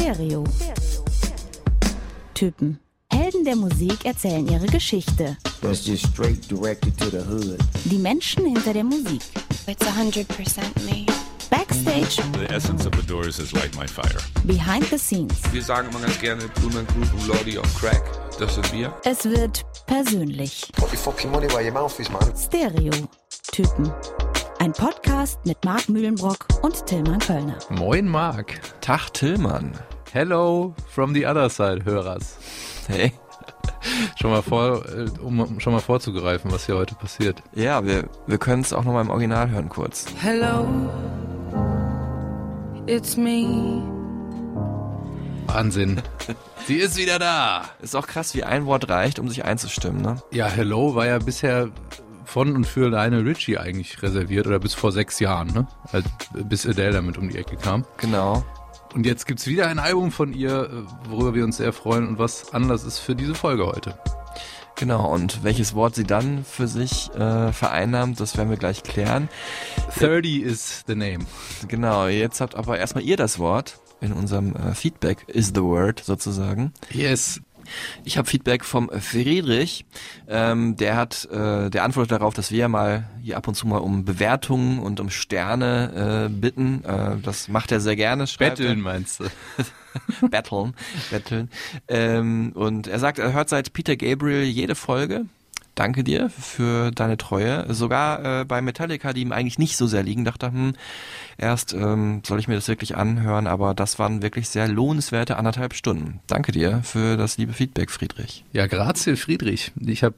Stereo. Typen. Helden der Musik erzählen ihre Geschichte. That's just straight directed to the hood. Die Menschen hinter der Musik. It's 100% me. Backstage, The essence of the Doors is light my fire. behind the scenes. Wir sagen immer ganz gerne Blumen Group und Lordy on Crack. Das sind wir. Es wird persönlich. Stereo. Typen. Ein Podcast mit Marc Mühlenbrock und Tillmann Kölner. Moin Marc. Tag Tillmann. Hello from the other side, Hörers. Hey. Schon mal vor, äh, um schon mal vorzugreifen, was hier heute passiert. Ja, wir, wir können es auch nochmal im Original hören kurz. Hello, it's me. Wahnsinn. Sie ist wieder da. Ist auch krass, wie ein Wort reicht, um sich einzustimmen, ne? Ja, Hello war ja bisher von und für Lionel Richie eigentlich reserviert oder bis vor sechs Jahren, ne? Als, bis Adele damit um die Ecke kam. Genau. Und jetzt gibt's wieder ein Album von ihr, äh, worüber wir uns sehr freuen und was Anlass ist für diese Folge heute. Genau, und welches Wort sie dann für sich äh, vereinnahmt, das werden wir gleich klären. 30 is the name. Genau, jetzt habt aber erstmal ihr das Wort in unserem äh, Feedback is the word sozusagen. Yes. Ich habe Feedback vom Friedrich. Ähm, der hat, äh, der antwortet darauf, dass wir mal hier ab und zu mal um Bewertungen und um Sterne äh, bitten. Äh, das macht er sehr gerne. er. Betteln meinst du? Battlen, Battlen. Ähm, und er sagt, er hört seit Peter Gabriel jede Folge. Danke dir für deine Treue. Sogar äh, bei Metallica, die ihm eigentlich nicht so sehr liegen, dachte er, hm, erst ähm, soll ich mir das wirklich anhören, aber das waren wirklich sehr lohnenswerte anderthalb Stunden. Danke dir für das liebe Feedback, Friedrich. Ja, grazie Friedrich. Ich habe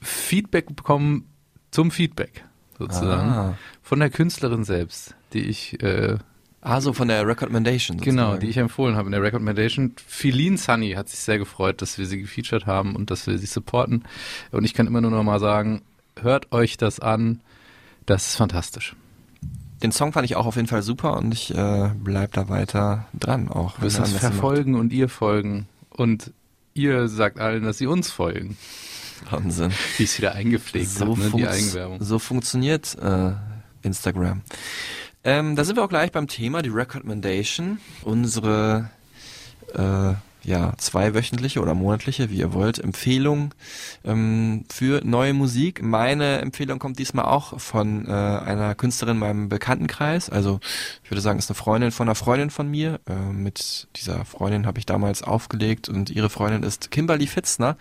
Feedback bekommen zum Feedback sozusagen Ah. von der Künstlerin selbst, die ich äh, Ah, so von der Recommendation. genau, die ich empfohlen habe in der Recommendation. Feline Sunny hat sich sehr gefreut, dass wir sie gefeatured haben und dass wir sie supporten. Und ich kann immer nur noch mal sagen, hört euch das an. Das ist fantastisch. Den Song fand ich auch auf jeden Fall super und ich äh, bleib da weiter dran auch. Wir müssen er verfolgen und ihr folgen. Und ihr sagt allen, dass sie uns folgen. macht. Wahnsinn. Wie ich es wieder eingepflegt so, habe, ne? die Eigenwerbung. so funktioniert äh, Instagram. Ähm, da sind wir auch gleich beim Thema, die Recommendation. Unsere äh, ja, zweiwöchentliche oder monatliche, wie ihr wollt, Empfehlung ähm, für neue Musik. Meine Empfehlung kommt diesmal auch von äh, einer Künstlerin in meinem Bekanntenkreis. Also ich würde sagen, ist eine Freundin von einer Freundin von mir. Äh, mit dieser Freundin habe ich damals aufgelegt und ihre Freundin ist Kimberly Fitzner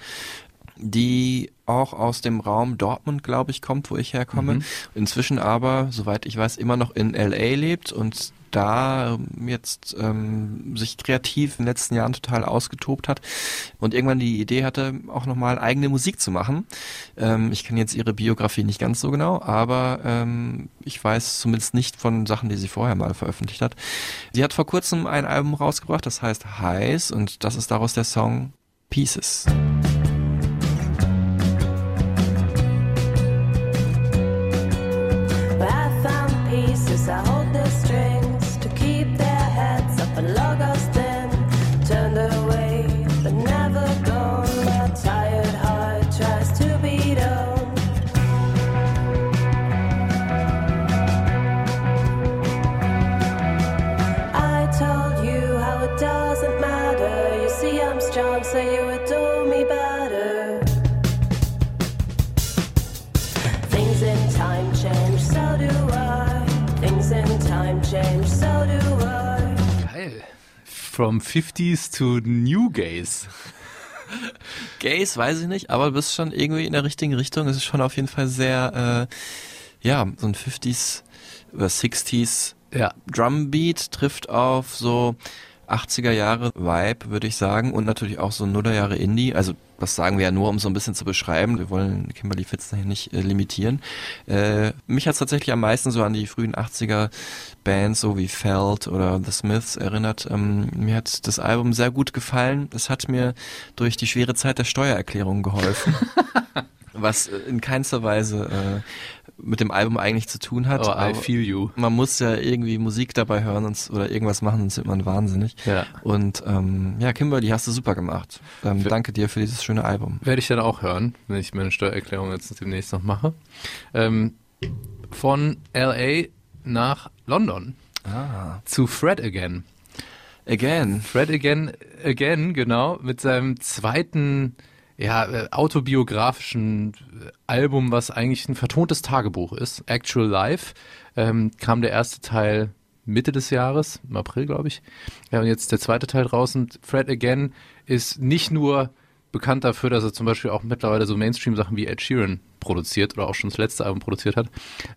die auch aus dem Raum Dortmund, glaube ich, kommt, wo ich herkomme. Mhm. Inzwischen aber, soweit ich weiß, immer noch in LA lebt und da ähm, jetzt ähm, sich kreativ in den letzten Jahren total ausgetobt hat und irgendwann die Idee hatte, auch nochmal eigene Musik zu machen. Ähm, ich kenne jetzt ihre Biografie nicht ganz so genau, aber ähm, ich weiß zumindest nicht von Sachen, die sie vorher mal veröffentlicht hat. Sie hat vor kurzem ein Album rausgebracht, das heißt Heiß und das ist daraus der Song Pieces. From 50s to New Gays. Gays weiß ich nicht, aber du bist schon irgendwie in der richtigen Richtung. Es ist schon auf jeden Fall sehr, äh, ja, so ein 50s oder 60s Ja. Drumbeat trifft auf so 80er Jahre Vibe, würde ich sagen, und natürlich auch so Nuller Jahre Indie. Also das sagen wir ja nur, um so ein bisschen zu beschreiben. Wir wollen Kimberly Fitzner hier nicht äh, limitieren. Äh, mich hat es tatsächlich am meisten so an die frühen 80er Bands, so wie Felt oder The Smiths erinnert. Ähm, mir hat das Album sehr gut gefallen. Es hat mir durch die schwere Zeit der Steuererklärung geholfen. was äh, in keinster Weise äh, mit dem Album eigentlich zu tun hat. Oh, I feel you. Man muss ja irgendwie Musik dabei hören und, oder irgendwas machen, sonst wird man wahnsinnig. Ja. Und ähm, ja, Kimberly, hast du super gemacht. Ähm, danke dir für dieses schöne Album. Werde ich dann auch hören, wenn ich meine Steuererklärung jetzt demnächst noch mache. Ähm, von LA nach London Ah. zu Fred Again. Again. Fred Again, Again, genau, mit seinem zweiten, ja, äh, autobiografischen äh, Album, was eigentlich ein vertontes Tagebuch ist, Actual Life, ähm, kam der erste Teil Mitte des Jahres, im April, glaube ich. Ja, und jetzt der zweite Teil draußen. Fred Again ist nicht nur bekannt dafür, dass er zum Beispiel auch mittlerweile so Mainstream-Sachen wie Ed Sheeran produziert oder auch schon das letzte Album produziert hat,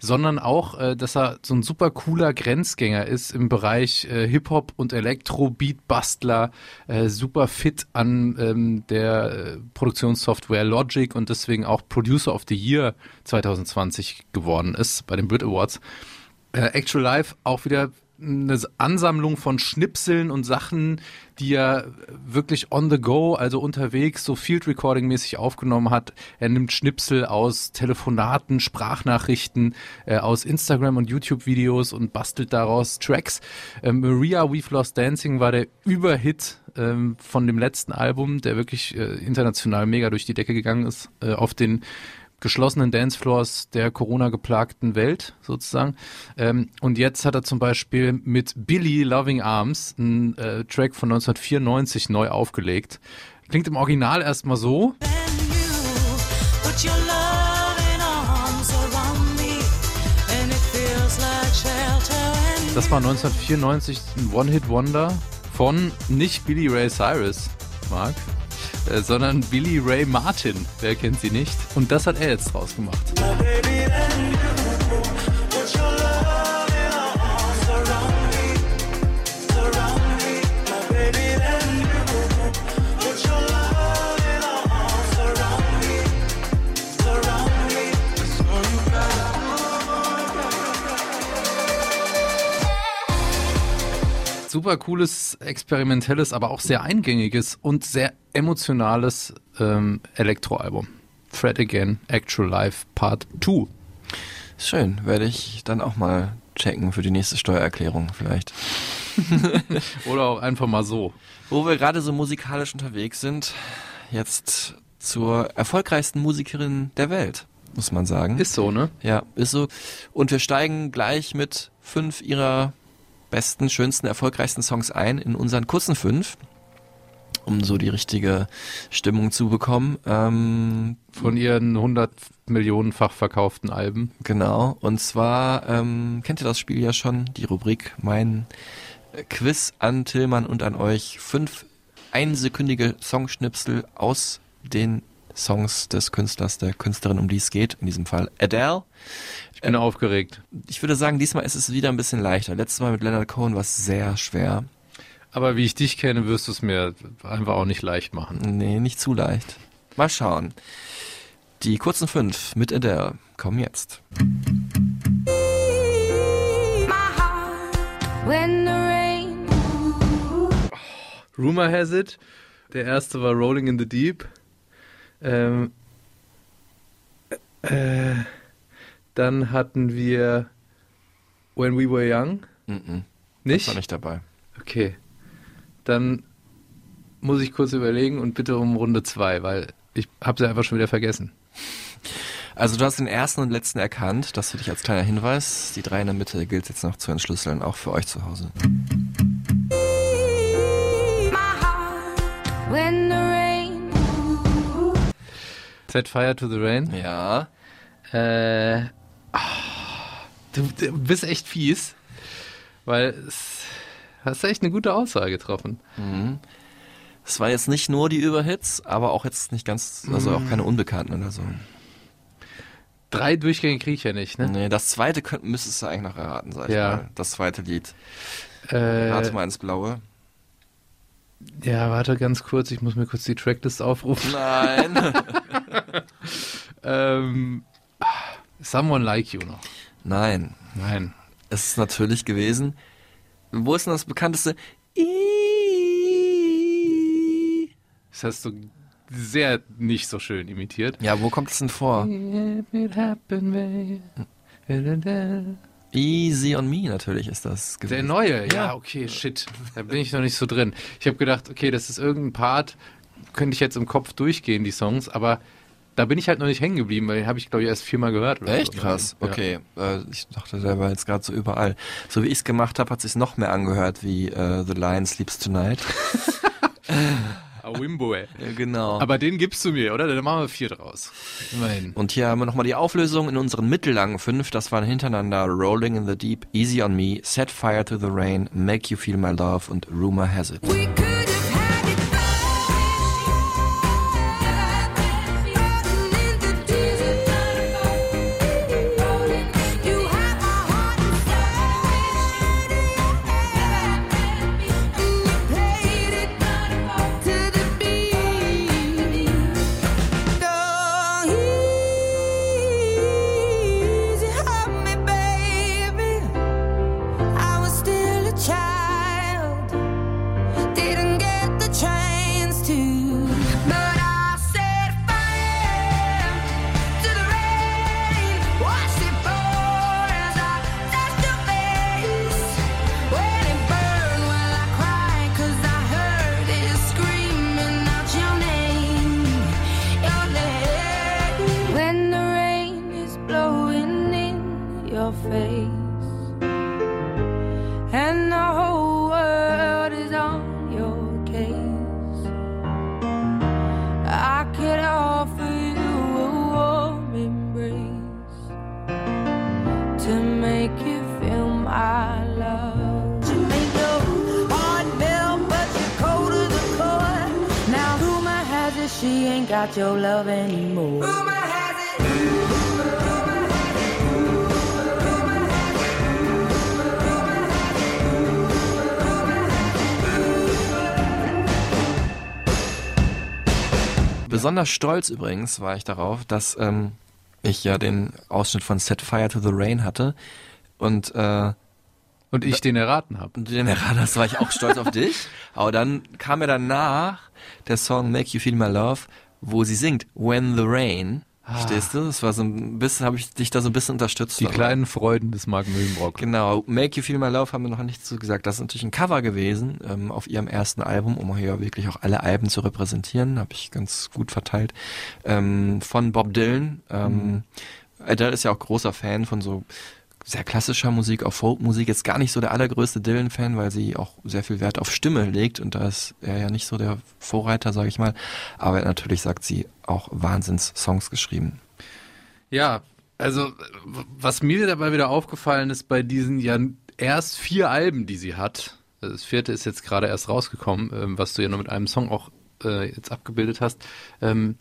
sondern auch, äh, dass er so ein super cooler Grenzgänger ist im Bereich äh, Hip-Hop und Elektro, Beatbastler, äh, super fit an ähm, der Produktionssoftware Logic und deswegen auch Producer of the Year 2020 geworden ist bei den Brit Awards. Actual Life auch wieder eine Ansammlung von Schnipseln und Sachen, die er wirklich on the go, also unterwegs, so Field Recording mäßig aufgenommen hat. Er nimmt Schnipsel aus Telefonaten, Sprachnachrichten, äh, aus Instagram und YouTube Videos und bastelt daraus Tracks. Ähm, Maria We've Lost Dancing war der Überhit ähm, von dem letzten Album, der wirklich äh, international mega durch die Decke gegangen ist, äh, auf den geschlossenen Dancefloors der Corona-geplagten Welt sozusagen. Ähm, und jetzt hat er zum Beispiel mit Billy Loving Arms einen äh, Track von 1994 neu aufgelegt. Klingt im Original erstmal so. Das war 1994 ein One-Hit-Wonder von nicht Billy Ray Cyrus, Mark, äh, sondern Billy Ray Martin. Wer kennt sie nicht? Und das hat er jetzt draus gemacht. Super cooles, experimentelles, aber auch sehr eingängiges und sehr emotionales ähm, Elektroalbum. Fred Again, Actual Life Part 2. Schön, werde ich dann auch mal checken für die nächste Steuererklärung vielleicht. Oder auch einfach mal so. Wo wir gerade so musikalisch unterwegs sind, jetzt zur erfolgreichsten Musikerin der Welt, muss man sagen. Ist so, ne? Ja, ist so. Und wir steigen gleich mit fünf ihrer besten, schönsten, erfolgreichsten Songs ein in unseren kurzen fünf, um so die richtige Stimmung zu bekommen. Ähm, Von ihren 100 Millionenfach verkauften Alben. Genau. Und zwar ähm, kennt ihr das Spiel ja schon, die Rubrik Mein Quiz an Tillmann und an euch. Fünf einsekündige Songschnipsel aus den Songs des Künstlers, der Künstlerin, um die es geht. In diesem Fall Adele. Ich bin aufgeregt. Ich würde sagen, diesmal ist es wieder ein bisschen leichter. Letztes Mal mit Leonard Cohen war es sehr schwer. Aber wie ich dich kenne, wirst du es mir einfach auch nicht leicht machen. Nee, nicht zu leicht. Mal schauen. Die kurzen fünf mit Adele kommen jetzt. When the rain Rumor has it. Der erste war Rolling in the Deep. Ähm, äh, dann hatten wir When We Were Young. Mhm. Nicht? War nicht dabei. Okay. Dann muss ich kurz überlegen und bitte um Runde zwei, weil ich habe sie einfach schon wieder vergessen. Also du hast den ersten und letzten erkannt, das für dich als kleiner Hinweis. Die drei in der Mitte gilt jetzt noch zu entschlüsseln, auch für euch zu Hause. Set Fire to the Rain. Ja. Äh, ah, du, du bist echt fies, weil es hast echt eine gute Aussage getroffen. Es war jetzt nicht nur die Überhits, aber auch jetzt nicht ganz, also auch keine Unbekannten oder so. Drei Durchgänge kriege ich ja nicht, ne? Nee, das zweite könnt, müsstest du eigentlich noch erraten, sag ich Ja. mal. Das zweite Lied. Äh, Rate mal ins Blaue. ja, warte ganz kurz, ich muss mir kurz die Tracklist aufrufen. Nein. Ähm, Someone Like You noch. Nein. Nein. Es ist natürlich gewesen. Wo ist denn das bekannteste? Das hast du sehr nicht so schön imitiert. ja, wo kommt es denn vor? Easy on Me natürlich ist das gewesen. Der neue, ja, okay, shit. Da bin ich noch nicht so drin. Ich habe gedacht, okay, das ist irgendein Part, könnte ich jetzt im Kopf durchgehen, die Songs, aber da bin ich halt noch nicht hängen geblieben, weil den habe ich, glaube ich, erst viermal gehört. oder Echt so. krass. Ja. Okay, äh, ich dachte, der war jetzt gerade so überall. So wie ich es gemacht habe, hat sich noch mehr angehört wie äh, The Lion Sleeps Tonight. Wimbo, ey. Ja, genau. Aber den gibst du mir, oder? Dann machen wir vier draus. Immerhin. Und hier haben wir nochmal die Auflösung in unseren mittellangen fünf. Das waren hintereinander Rolling in the Deep, Easy on Me, Set Fire to the Rain, Make You Feel My Love und Rumor Has It. Besonders stolz übrigens war ich darauf, dass ähm, ich ja den Ausschnitt von Set Fire to the Rain hatte und äh, Und ich den erraten habe. und den erraten hast, war ich auch stolz auf dich. Aber dann kam mir danach der Song Make You Feel My Love, wo sie singt When the Rain. Verstehst du? Das war so ein bisschen, habe ich dich da so ein bisschen unterstützt. Die dabei. kleinen Freuden des Mark Mühlenbrock. Genau, Make You Feel My Love haben wir noch nicht so gesagt. Das ist natürlich ein Cover gewesen ähm, auf ihrem ersten Album, um hier wirklich auch alle Alben zu repräsentieren. Habe ich ganz gut verteilt. Ähm, von Bob Dylan. Ähm, Adele ist ja auch großer Fan von so sehr klassischer Musik, auch Folkmusik. Jetzt gar nicht so der allergrößte Dylan-Fan, weil sie auch sehr viel Wert auf Stimme legt und da ist er ja nicht so der Vorreiter, sage ich mal. Aber natürlich sagt sie auch Wahnsinns-Songs geschrieben. Ja, also was mir dabei wieder aufgefallen ist bei diesen ja erst vier Alben, die sie hat, das vierte ist jetzt gerade erst rausgekommen, ähm, was du ja nur mit einem Song auch äh, jetzt abgebildet hast, ähm,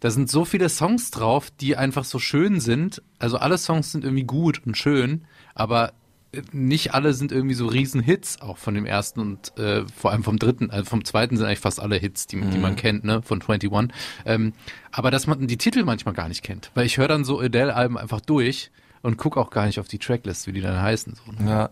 da sind so viele Songs drauf, die einfach so schön sind. Also alle Songs sind irgendwie gut und schön, aber äh, nicht alle sind irgendwie so Riesenhits, auch von dem ersten und äh, vor allem vom dritten, also vom zweiten sind eigentlich fast alle Hits, die, die man kennt, ne, von 21. Ähm, aber dass man die Titel manchmal gar nicht kennt, weil ich höre dann so Adele-Alben einfach durch und gucke auch gar nicht auf die Tracklist, wie die dann heißen. So, ne? Ja.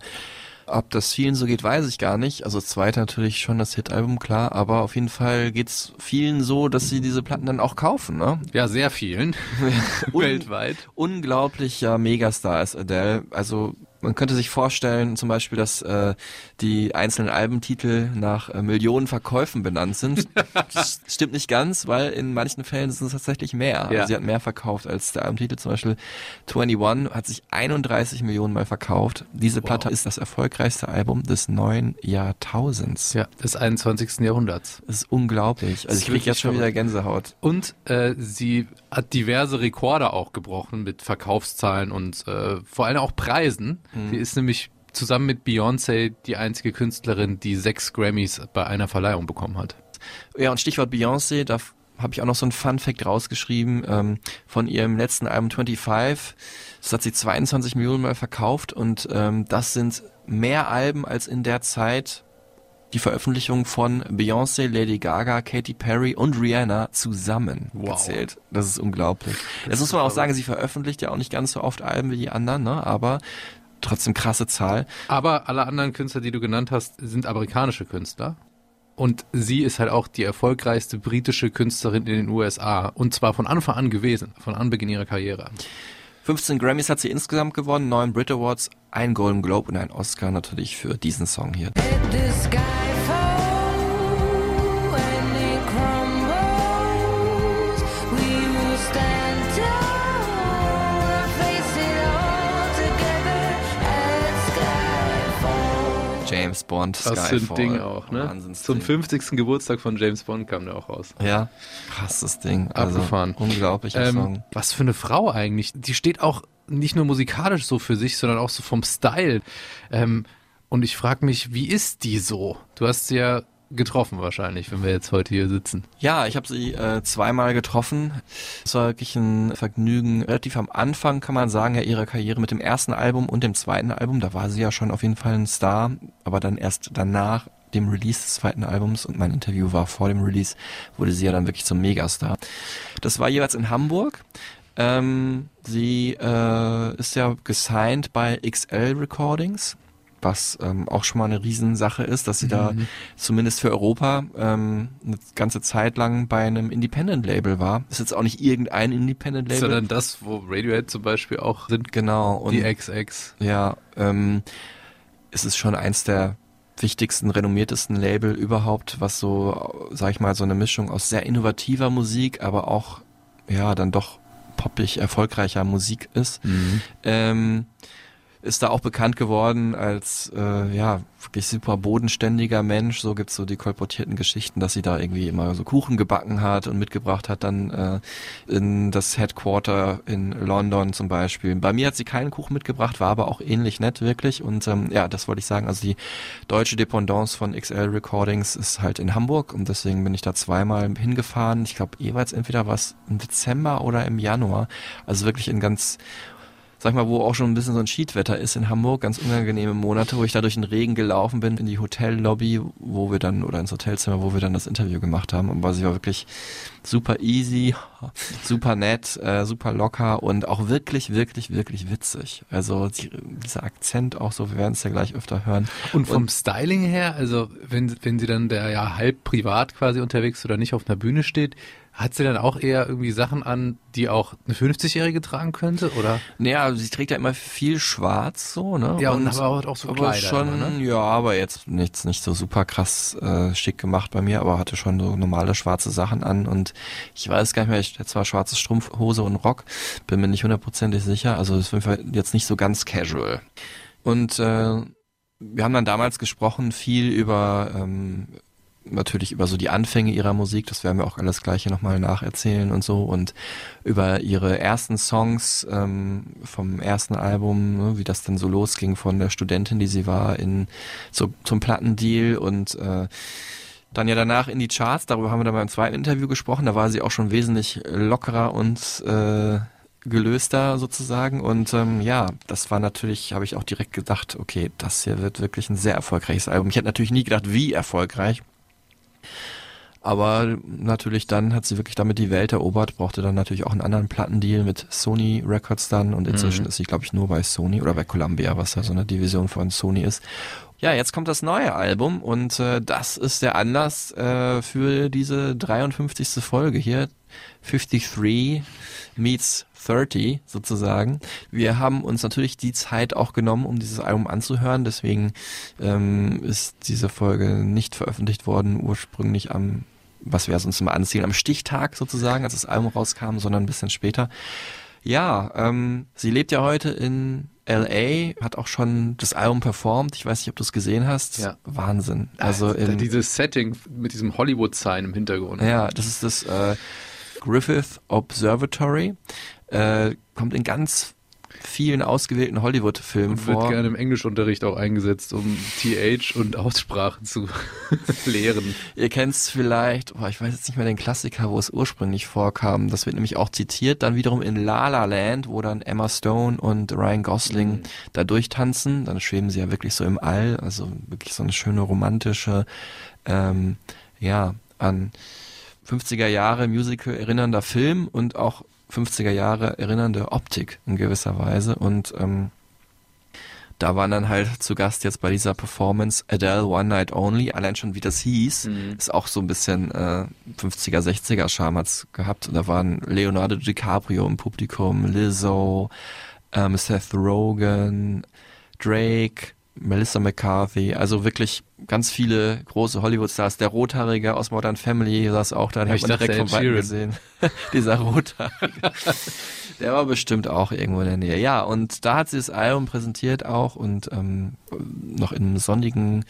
Ob das vielen so geht, weiß ich gar nicht. Also das zweite natürlich schon das Hit-Album, klar, aber auf jeden Fall geht's vielen so, dass sie diese Platten dann auch kaufen, ne? Ja, sehr vielen. Un- Weltweit. Unglaublicher Megastar ist Adele. Also man könnte sich vorstellen, zum Beispiel, dass äh, die einzelnen Albentitel nach äh, Millionen Verkäufen benannt sind. das stimmt nicht ganz, weil in manchen Fällen sind es tatsächlich mehr. Ja. Also sie hat mehr verkauft als der Albentitel. Zum Beispiel 21 hat sich 31 Millionen Mal verkauft. Diese Platte ist das erfolgreichste Album des neuen Jahrtausends. Ja, des 21. Jahrhunderts. Das ist unglaublich. Also ist ich krieg jetzt schon wieder Gänsehaut. Und äh, sie hat diverse Rekorde auch gebrochen mit Verkaufszahlen und äh, vor allem auch Preisen. Sie ist nämlich zusammen mit Beyoncé die einzige Künstlerin, die sechs Grammys bei einer Verleihung bekommen hat. Ja, und Stichwort Beyoncé, da habe ich auch noch so ein Fun Fact rausgeschrieben ähm, von ihrem letzten Album 25. Das hat sie 22 Millionen Mal verkauft und ähm, das sind mehr Alben als in der Zeit die Veröffentlichung von Beyoncé, Lady Gaga, Katy Perry und Rihanna zusammen Wow. gezählt. Das ist unglaublich. Jetzt muss man auch sagen, sie veröffentlicht ja auch nicht ganz so oft Alben wie die anderen, ne? aber trotzdem krasse Zahl. Aber alle anderen Künstler, die du genannt hast, sind amerikanische Künstler. Und sie ist halt auch die erfolgreichste britische Künstlerin in den USA. Und zwar von Anfang an gewesen, von Anbeginn ihrer Karriere. 15 Grammys hat sie insgesamt gewonnen, 9 Brit Awards, ein Golden Globe und ein Oscar natürlich für diesen Song hier. James Bond Was für ein Skyfall. Ding auch, ne? Wahnsinns Zum Ding. 50. Geburtstag von James Bond kam der auch raus. Ja, krasses Ding. Also, Abgefahren. Unglaublicher Ähm, Song. was für eine Frau eigentlich. Die steht auch nicht nur musikalisch so für sich, sondern auch so vom Style. Ähm, und ich frage mich, wie ist die so? Du hast sie ja getroffen wahrscheinlich, wenn wir jetzt heute hier sitzen. Ja, ich habe sie äh, zweimal getroffen. Es war wirklich ein Vergnügen. Relativ am Anfang kann man sagen, ja, ihrer Karriere mit dem ersten Album und dem zweiten Album, da war sie ja schon auf jeden Fall ein Star, aber dann erst danach dem Release des zweiten Albums und mein Interview war vor dem Release, wurde sie ja dann wirklich zum Megastar. Das war jeweils in Hamburg. Ähm, sie äh, ist ja gesigned bei XL Recordings, was ähm, auch schon mal eine Riesensache ist, dass sie da zumindest für Europa ähm, eine ganze Zeit lang bei einem Independent-Label war. Ist jetzt auch nicht irgendein Independent-Label. Sondern das, wo Radiohead zum Beispiel auch sind, genau. Und die XX. ja, ähm, es ist schon eins der wichtigsten, renommiertesten Label überhaupt, was so, sag ich mal, so eine Mischung aus sehr innovativer Musik, aber auch, ja, dann doch poppig erfolgreicher Musik ist. Ähm, ist da auch bekannt geworden als äh, ja wirklich super bodenständiger Mensch. So gibt's so die kolportierten Geschichten, dass sie da irgendwie immer so Kuchen gebacken hat und mitgebracht hat dann äh, in das Headquarter in London zum Beispiel. Bei mir hat sie keinen Kuchen mitgebracht, war aber auch ähnlich nett wirklich. Und ähm, ja, das wollte ich sagen. Also die deutsche Dependance von XL Recordings ist halt in Hamburg und deswegen bin ich da zweimal hingefahren. Ich glaube jeweils entweder was im Dezember oder im Januar. Also wirklich in ganz sag mal, wo auch schon ein bisschen so ein Schiedwetter ist in Hamburg, ganz unangenehme Monate, wo ich da durch den Regen gelaufen bin in die Hotellobby, wo wir dann, oder ins Hotelzimmer, wo wir dann das Interview gemacht haben. Aber sie war wirklich super easy, super nett, äh, super locker und auch wirklich, wirklich, wirklich witzig. Also die, dieser Akzent auch so, wir werden es ja gleich öfter hören. Und vom Styling her, also wenn, wenn sie dann der ja halb privat quasi unterwegs oder nicht auf einer Bühne steht, hat sie dann auch eher irgendwie Sachen an, die auch eine 50-Jährige tragen könnte, oder? Naja, sie trägt ja immer viel schwarz so, ne? Ja, und aber auch so aber Kleider schon, immer, ne? ja, aber jetzt nichts nicht so super krass äh, schick gemacht bei mir, aber hatte schon so normale schwarze Sachen an und ich weiß gar nicht mehr, ich hatte zwar schwarze Strumpfhose und Rock, bin mir nicht hundertprozentig sicher, also ist auf jeden Fall jetzt nicht so ganz casual. Und äh, wir haben dann damals gesprochen viel über ähm, natürlich über so die Anfänge ihrer Musik, das werden wir auch alles gleiche nochmal nacherzählen und so. Und über ihre ersten Songs ähm, vom ersten Album, ne, wie das dann so losging von der Studentin, die sie war, in so zum Plattendeal und äh, dann ja danach in die Charts, darüber haben wir dann beim zweiten Interview gesprochen, da war sie auch schon wesentlich lockerer und äh, gelöster sozusagen. Und ähm, ja, das war natürlich, habe ich auch direkt gedacht, okay, das hier wird wirklich ein sehr erfolgreiches Album. Ich hätte natürlich nie gedacht, wie erfolgreich, aber natürlich dann hat sie wirklich damit die Welt erobert, brauchte dann natürlich auch einen anderen Plattendeal mit Sony Records dann und inzwischen ist sie, glaube ich, nur bei Sony oder bei Columbia, was ja so eine Division von Sony ist. Ja, jetzt kommt das neue Album und äh, das ist der Anlass äh, für diese 53. Folge hier. 53 meets 30 sozusagen. Wir haben uns natürlich die Zeit auch genommen, um dieses Album anzuhören. Deswegen ähm, ist diese Folge nicht veröffentlicht worden, ursprünglich am, was wir uns immer anziehen, am Stichtag sozusagen, als das Album rauskam, sondern ein bisschen später. Ja, ähm, sie lebt ja heute in LA, hat auch schon das Album performt. Ich weiß nicht, ob du es gesehen hast. Ja. Wahnsinn. Also Da im, dieses Setting mit diesem Hollywood-Sign im Hintergrund. ja, das ist das äh, Griffith Observatory. Äh, kommt in ganz vielen ausgewählten Hollywood-Filmen Und wird vor. gerne im Englischunterricht auch eingesetzt, um TH und Aussprache zu lehren. Ihr kennt es vielleicht, oh, ich weiß jetzt nicht mehr den Klassiker, wo es ursprünglich vorkam. Das wird nämlich auch zitiert, dann wiederum in La La Land, wo dann Emma Stone und Ryan Gosling da durchtanzen. Dann schweben sie ja wirklich so im All, also wirklich so eine schöne romantische, ähm, ja, an 50er Jahre Musical erinnernder Film und auch 50er Jahre erinnernde Optik in gewisser Weise. Und ähm, da waren dann halt zu Gast jetzt bei dieser Performance Adele One Night Only, allein schon wie das hieß, ist auch so ein bisschen äh, 50er, 60er Charme hat's gehabt. Und da waren Leonardo DiCaprio im Publikum, Lizzo, ähm, Seth Rogen, Drake, Melissa McCarthy, also wirklich ganz viele große Hollywood-Stars. Der Rothaarige aus Modern Family saß auch da, den Ja, hat ich man direkt vom gesehen. Dieser Rothaarige. Der war bestimmt auch irgendwo in der Nähe. Ja, und da hat sie das Album präsentiert auch und ähm, noch im sonnigen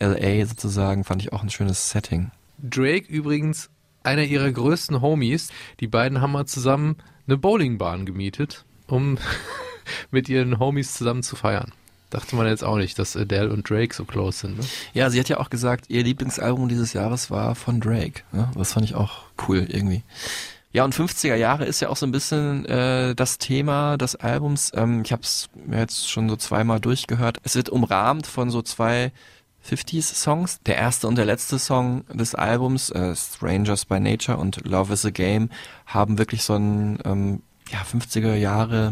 LA sozusagen fand ich auch ein schönes Setting. Drake übrigens einer ihrer größten Homies. Die beiden haben mal zusammen eine Bowlingbahn gemietet, um mit ihren Homies zusammen zu feiern. Dachte man jetzt auch nicht, dass Adele und Drake so close sind. Ne? Ja, sie hat ja auch gesagt, ihr Lieblingsalbum dieses Jahres war von Drake. Ne? Das fand ich auch cool irgendwie. Ja, und 50er Jahre ist ja auch so ein bisschen äh, das Thema des Albums. Ähm, ich habe es mir jetzt schon so zweimal durchgehört. Es wird umrahmt von so zwei 50s-Songs. Der erste und der letzte Song des Albums, äh, Strangers by Nature und Love is a Game, haben wirklich so ein ähm, ja, 50er Jahre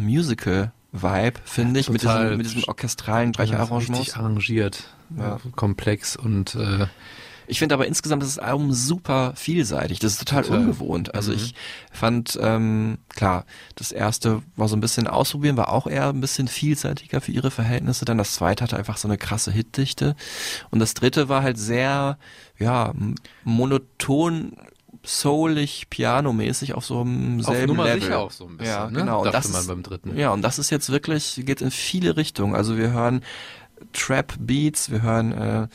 Musical-Vibe, finde ich, mit diesem, mit diesem orchestralen Streicherarrangement. Richtig arrangiert, Ja. äh, komplex und äh, Ich finde aber insgesamt das Album super vielseitig. Das ist total, Total. ungewohnt. Also Mhm. ich fand, ähm, klar, das erste war so ein bisschen ausprobieren, war auch eher ein bisschen vielseitiger für ihre Verhältnisse. Dann das zweite hatte einfach so eine krasse Hitdichte. Und das dritte war halt sehr, ja, monoton, soulig, pianomäßig auf so einem auf selben Nummer Level. sicher auch so ein bisschen. Ja, ne? genau. Und Dachte das man ist, beim dritten. Ja, und das ist jetzt wirklich, geht in viele Richtungen. Also wir hören Trap Beats, wir hören äh,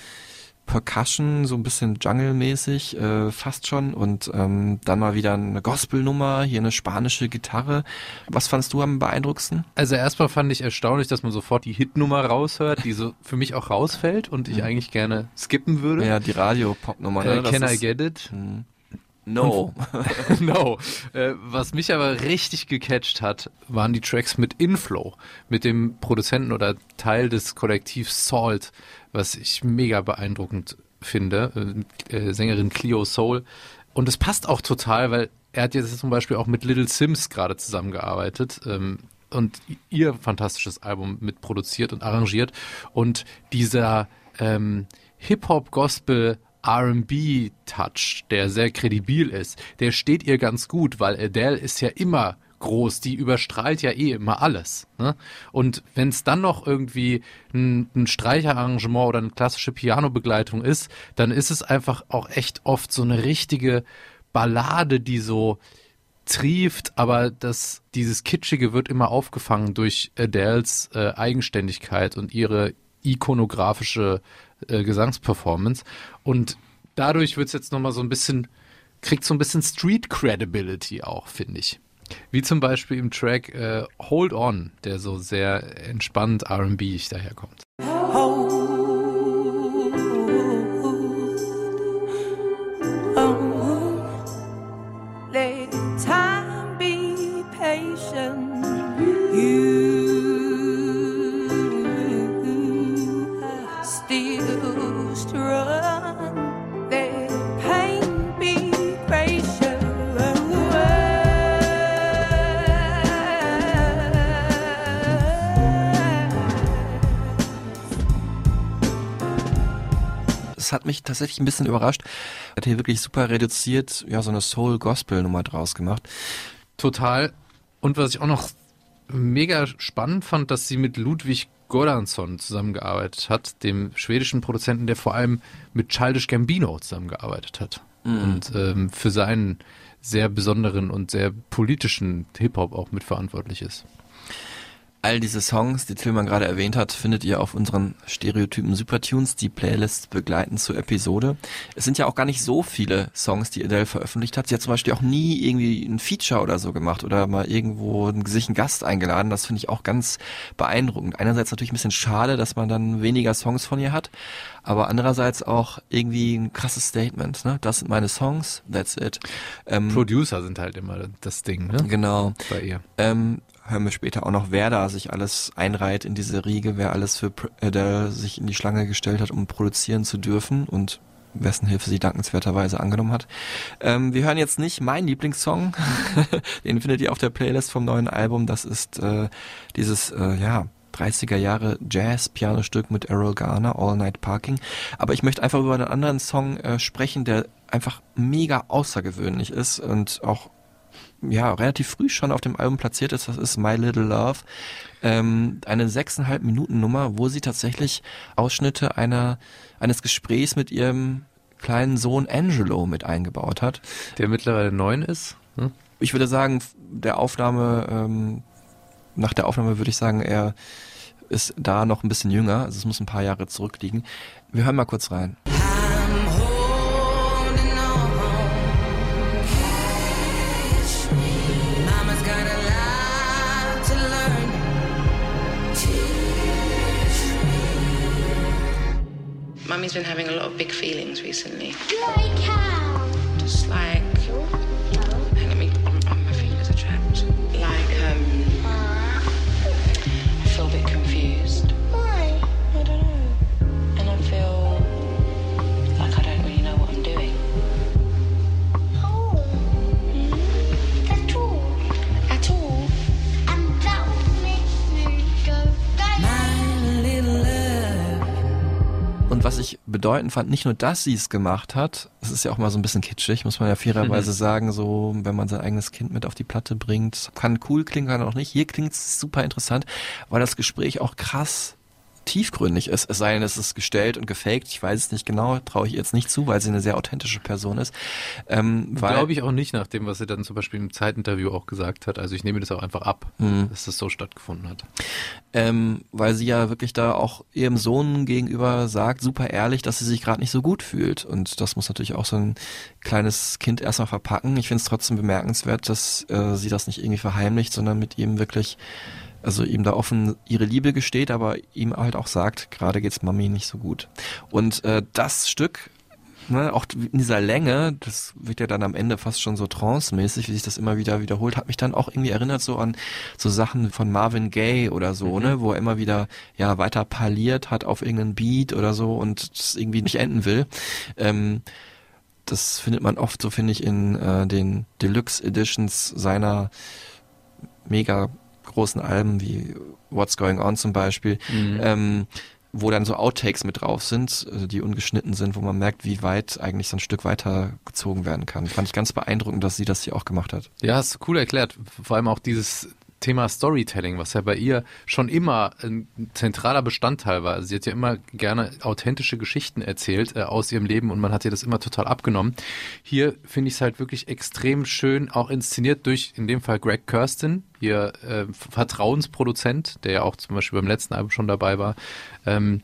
Percussion, so ein bisschen Jungle-mäßig, äh, fast schon. Und ähm, dann mal wieder eine Gospel-Nummer, hier eine spanische Gitarre. Was fandst du am beeindruckendsten? Also erstmal fand ich erstaunlich, dass man sofort die Hitnummer raushört, die so für mich auch rausfällt und ich eigentlich gerne skippen würde. Mhm. Ja, die Radio-Pop-Nummer. Ne? äh, Can I ist- get it? Hm. No. no. Äh, was mich aber richtig gecatcht hat, waren die Tracks mit Inflow, mit dem Produzenten oder Teil des Kollektivs Salt, was ich mega beeindruckend finde. Äh, äh, Sängerin Cleo Soul. Und es passt auch total, weil er hat jetzt zum Beispiel auch mit Little Sims gerade zusammengearbeitet. Ähm, und ihr fantastisches Album mitproduziert und arrangiert. Und dieser ähm, Hip-Hop-Gospel R&B-Touch, der sehr kredibil ist, der steht ihr ganz gut, weil Adele ist ja immer groß, die überstrahlt ja eh immer alles. Ne? Und wenn es dann noch irgendwie ein, ein Streicherarrangement oder eine klassische Pianobegleitung ist, dann ist es einfach auch echt oft so eine richtige Ballade, die so trieft, aber das, dieses Kitschige wird immer aufgefangen durch Adeles äh, Eigenständigkeit und ihre ikonografische äh, Gesangsperformance. Und dadurch wird es jetzt nochmal so ein bisschen, kriegt so ein bisschen Street Credibility auch, finde ich. Wie zum Beispiel im Track äh, Hold On, der so sehr entspannt R&B daherkommt. Let tatsächlich ein bisschen überrascht. Er hat hier wirklich super reduziert, ja, so eine Soul-Gospel-Nummer draus gemacht. Total. Und was ich auch noch mega spannend fand, dass sie mit Ludwig Goransson zusammengearbeitet hat, dem schwedischen Produzenten, der vor allem mit Childish Gambino zusammengearbeitet hat. Und ähm, für seinen sehr besonderen und sehr politischen Hip-Hop auch mitverantwortlich ist. All diese Songs, die Tillmann gerade erwähnt hat, findet ihr auf unseren Stereotypen Supertunes, die Playlist begleiten zur Episode. Es sind ja auch gar nicht so viele Songs, die Adele veröffentlicht hat. Sie hat zum Beispiel auch nie irgendwie ein Feature oder so gemacht oder mal irgendwo sich einen Gast eingeladen. Das finde ich auch ganz beeindruckend. Einerseits natürlich ein bisschen schade, dass man dann weniger Songs von ihr hat, aber andererseits auch irgendwie ein krasses Statement. Ne? Das sind meine Songs, that's it. Ähm, Producer sind halt immer das Ding, ne? genau. Bei ihr. Ähm, hören wir später auch noch, wer da sich alles einreiht in diese Riege, wer alles für Pr- Adele sich in die Schlange gestellt hat, um produzieren zu dürfen und wessen Hilfe sie dankenswerterweise angenommen hat. Ähm, wir hören jetzt nicht meinen Lieblingssong, den findet ihr auf der Playlist vom neuen Album. Das ist äh, dieses, äh, ja, 30er Jahre Jazz-Pianostück mit Errol Garner, All Night Parking. Aber ich möchte einfach über einen anderen Song äh, sprechen, der einfach mega außergewöhnlich ist und auch ja relativ früh schon auf dem Album platziert ist. Das ist My Little Love, ähm, eine sechseinhalb Minuten Nummer, wo sie tatsächlich Ausschnitte einer eines Gesprächs mit ihrem kleinen Sohn Angelo mit eingebaut hat. Der mittlerweile neun ist. Hm? Ich würde sagen, der Aufnahme ähm, nach der Aufnahme würde ich sagen, er ist da noch ein bisschen jünger, also es muss ein paar Jahre zurückliegen. Wir hören mal kurz rein. Mummy's been having a lot of big feelings recently. Like how? Just like, Und was ich bedeutend fand, nicht nur, dass sie es gemacht hat, es ist ja auch mal so ein bisschen kitschig, muss man ja fairerweise sagen, so, wenn man sein eigenes Kind mit auf die Platte bringt, kann cool klingen, kann auch nicht. Hier klingt es super interessant, weil das Gespräch auch krass tiefgründig ist. Es sei denn, es ist gestellt und gefaked. Ich weiß es nicht genau, traue ich ihr jetzt nicht zu, weil sie eine sehr authentische Person ist. Ähm, Glaube ich auch nicht, nach dem, was sie dann zum Beispiel im Zeitinterview auch gesagt hat. Also ich nehme das auch einfach ab, Mhm. dass das so stattgefunden hat. ähm, weil sie ja wirklich da auch ihrem Sohn gegenüber sagt, super ehrlich, dass sie sich gerade nicht so gut fühlt. Und das muss natürlich auch so ein kleines Kind erstmal verpacken. Ich finde es trotzdem bemerkenswert, dass äh, sie das nicht irgendwie verheimlicht, sondern mit ihm wirklich, also ihm da offen ihre Liebe gesteht, aber ihm halt auch sagt, gerade geht's Mami nicht so gut. Und äh, das Stück ne, auch in dieser Länge, das wird ja dann am Ende fast schon so trance-mäßig, wie sich das immer wieder wiederholt, hat mich dann auch irgendwie erinnert so an so Sachen von Marvin Gaye oder so, ne, wo er immer wieder ja weiter parliert hat auf irgendeinen Beat oder so und es irgendwie nicht enden will. Ähm, das findet man oft, so finde ich, in äh, den Deluxe Editions seiner mega großen Alben wie What's Going On zum Beispiel. Ähm, wo dann so Outtakes mit drauf sind, äh, die ungeschnitten sind, wo man merkt, wie weit eigentlich so ein Stück weiter gezogen werden kann. Fand ich ganz beeindruckend, dass sie das hier auch gemacht hat. Ja, hast du cool erklärt. Vor allem auch dieses Thema Storytelling, was ja bei ihr schon immer ein zentraler Bestandteil war. Also sie hat ja immer gerne authentische Geschichten erzählt äh, aus ihrem Leben und man hat ihr das immer total abgenommen. Hier finde ich es halt wirklich extrem schön, auch inszeniert durch in dem Fall Greg Kirsten, ihr äh, Vertrauensproduzent, der ja auch zum Beispiel beim letzten Album schon dabei war, ähm,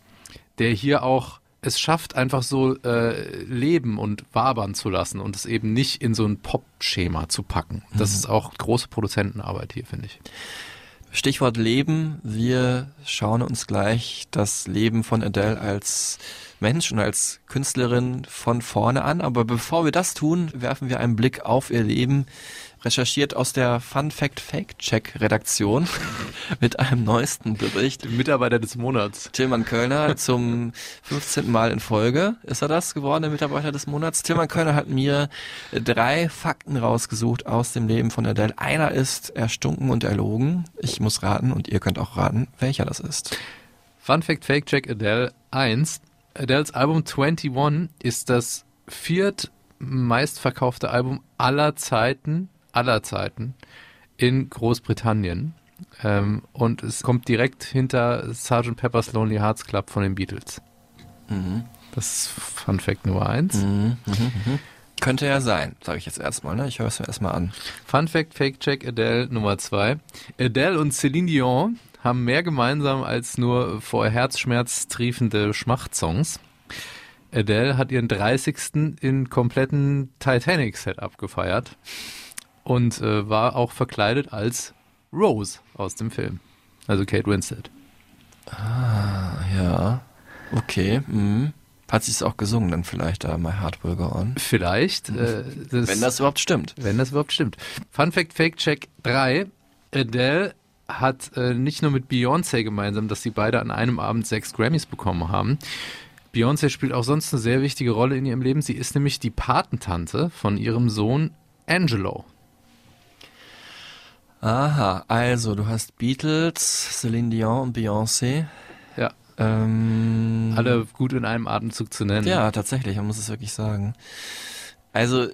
der hier auch es schafft, einfach so äh, leben und wabern zu lassen und es eben nicht in so ein Pop-Schema zu packen. Das ist auch große Produzentenarbeit hier, finde ich. Stichwort Leben. Wir schauen uns gleich das Leben von Adele als Mensch und als Künstlerin von vorne an. Aber bevor wir das tun, werfen wir einen Blick auf ihr Leben, recherchiert aus der Fun Fact Fake Check Redaktion mit einem neuesten Bericht. Mitarbeiter des Monats. Tillmann Kölner zum 15. Mal in Folge ist er das geworden, der Mitarbeiter des Monats. Tillmann Kölner hat mir drei Fakten rausgesucht aus dem Leben von Adele. Einer ist erstunken und erlogen. Ich muss raten und ihr könnt auch raten, welcher das ist. Fun Fact Fake Check Adele 1. Adeles Album 21 ist das viert meistverkaufte Album aller Zeiten, aller Zeiten in Großbritannien. Ähm, und es kommt direkt hinter Sgt. Pepper's Lonely Hearts Club von den Beatles. Das ist Fun Fact Nummer 1. Könnte ja sein, sage ich jetzt erstmal. Ne? Ich höre es mir erstmal an. Fun Fact Fake Check Adele Nummer 2. Adele und Celine Dion haben mehr gemeinsam als nur vor Herzschmerz triefende Schmachtsongs. Adele hat ihren 30. in kompletten Titanic-Setup gefeiert und äh, war auch verkleidet als Rose aus dem Film. Also Kate Winslet. Ja, okay. Mhm. Hat sie es auch gesungen dann vielleicht da, My Heart Will Go On? Vielleicht. Äh, Wenn das überhaupt stimmt. Wenn das überhaupt stimmt. Fun Fact Fake Check 3. Adele hat äh, nicht nur mit Beyoncé gemeinsam, dass sie beide an einem Abend sechs Grammys bekommen haben. Beyoncé spielt auch sonst eine sehr wichtige Rolle in ihrem Leben. Sie ist nämlich die Patentante von ihrem Sohn Angelo. Aha, also du hast Beatles, Celine Dion und Beyoncé. Ja. Ähm, Alle gut in einem Atemzug zu nennen. Ja, tatsächlich, man muss es wirklich sagen. Also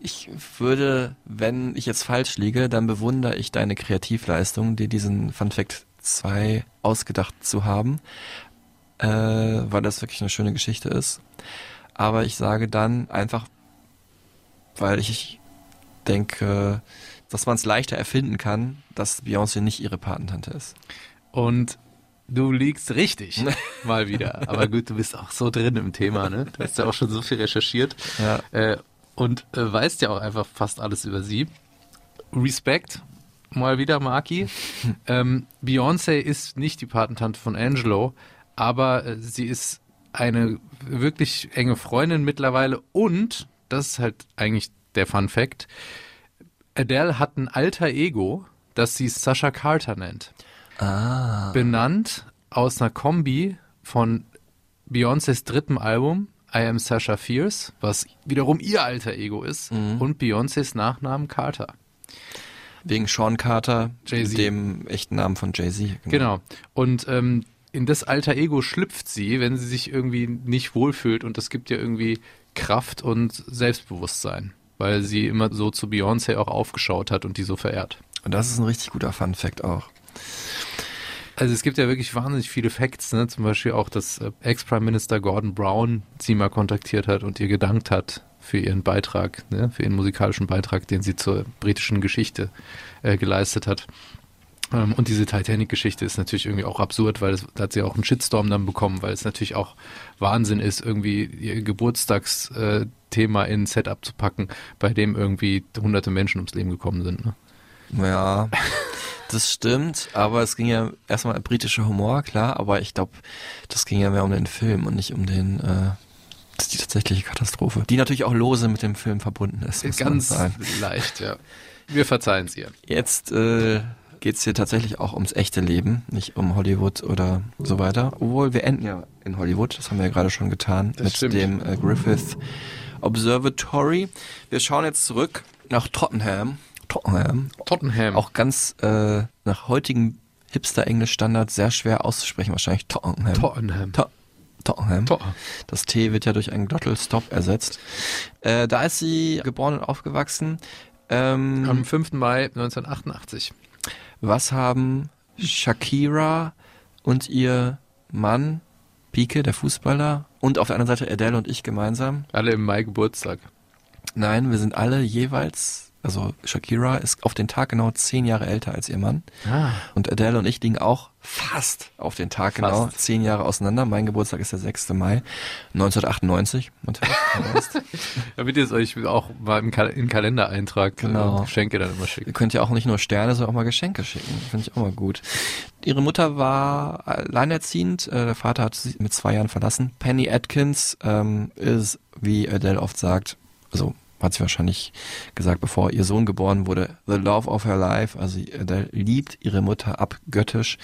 ich würde, wenn ich jetzt falsch liege, dann bewundere ich deine Kreativleistung, dir diesen Fun Fact 2 ausgedacht zu haben, äh, weil das wirklich eine schöne Geschichte ist. Aber ich sage dann einfach, weil ich denke, dass man es leichter erfinden kann, dass Beyoncé nicht ihre Patentante ist. Und du liegst richtig, mal wieder. Aber gut, du bist auch so drin im Thema, ne? Du hast ja auch schon so viel recherchiert. Ja. Äh, und äh, weißt ja auch einfach fast alles über sie. Respekt, mal wieder, Marki. ähm, Beyoncé ist nicht die Patentante von Angelo, aber äh, sie ist eine wirklich enge Freundin mittlerweile und, das ist halt eigentlich der Fun Fact, Adele hat ein alter Ego, das sie Sasha Carter nennt. Ah. Benannt aus einer Kombi von Beyoncés dritten Album, I Am Sasha Fierce, was wiederum ihr alter Ego ist, und Beyoncés Nachnamen Carter. Wegen Sean Carter, dem echten Namen von Jay-Z. Genau. Und ähm, in das alter Ego schlüpft sie, wenn sie sich irgendwie nicht wohlfühlt und das gibt ja irgendwie Kraft und Selbstbewusstsein, weil sie immer so zu Beyoncé auch aufgeschaut hat und die so verehrt. Und das ist ein richtig guter Fun Fact auch. Also es gibt ja wirklich wahnsinnig viele Facts, ne? zum Beispiel auch, dass äh, Ex-Prime Minister Gordon Brown sie mal kontaktiert hat und ihr gedankt hat für ihren Beitrag, ne? für ihren musikalischen Beitrag, den sie zur britischen Geschichte äh, geleistet hat. Ähm, und diese Titanic-Geschichte ist natürlich irgendwie auch absurd, weil es, da hat sie auch einen Shitstorm dann bekommen, weil es natürlich auch Wahnsinn ist, irgendwie ihr Geburtstagsthema in ein Setup zu packen, bei dem irgendwie hunderte Menschen ums Leben gekommen sind. Ne? Ja, das stimmt, aber es ging ja erstmal britischer Humor, klar, aber ich glaube, das ging ja mehr um den Film und nicht um den, äh, die tatsächliche Katastrophe, die natürlich auch lose mit dem Film verbunden ist. Ganz leicht, ja. Wir verzeihen es ihr. Jetzt äh, geht es hier tatsächlich auch ums echte Leben, nicht um Hollywood oder so weiter. Obwohl wir enden ja in Hollywood, das haben wir ja gerade schon getan, Das mit stimmt. dem äh, Griffith Observatory. Wir schauen jetzt zurück nach Tottenham. Tottenham. Tottenham. Auch ganz äh, nach heutigen Hipster-Englisch-Standard sehr schwer auszusprechen, wahrscheinlich Tottenham. Tottenham. To Tottenham. To- Das T wird ja durch einen Glottal-Stop ersetzt. Äh, da ist sie geboren und aufgewachsen. Ähm, Am 5. Mai 1988. was haben Shakira und ihr Mann, Pike, der Fußballer, und auf der anderen Seite Adele und ich gemeinsam? Alle im Mai Geburtstag. Nein, wir sind alle jeweils, also Shakira ist auf den Tag genau zehn Jahre älter als ihr Mann. Ah. Und Adele und ich liegen auch fast auf den Tag genau Fast. zehn Jahre auseinander. Mein Geburtstag ist der 6. Mai 1998. natürlich. du weißt. Damit ihr es euch auch mal im Kal in den Kalender eintragt Genau. und Geschenke dann immer Ihr schickt. könnt ja auch nicht nur Sterne, sondern auch mal Geschenke schicken. Finde ich auch mal gut. Ihre Mutter war alleinerziehend. Äh, der Vater hat sie mit zwei Jahren verlassen. Penny Atkins ähm, ist, wie Adele oft sagt, also hat sie wahrscheinlich gesagt, bevor ihr Sohn geboren wurde, the love of her life. Also Adele liebt ihre Mutter abgöttisch.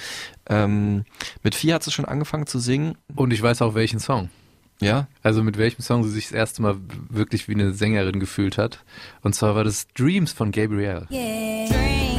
Ähm, mit vier hat sie schon angefangen zu singen. Und ich weiß auch welchen Song. Ja, Also mit welchem Song sie sich das erste Mal wirklich wie eine Sängerin gefühlt hat. Und zwar war das Dreams von Gabrielle. Dreams can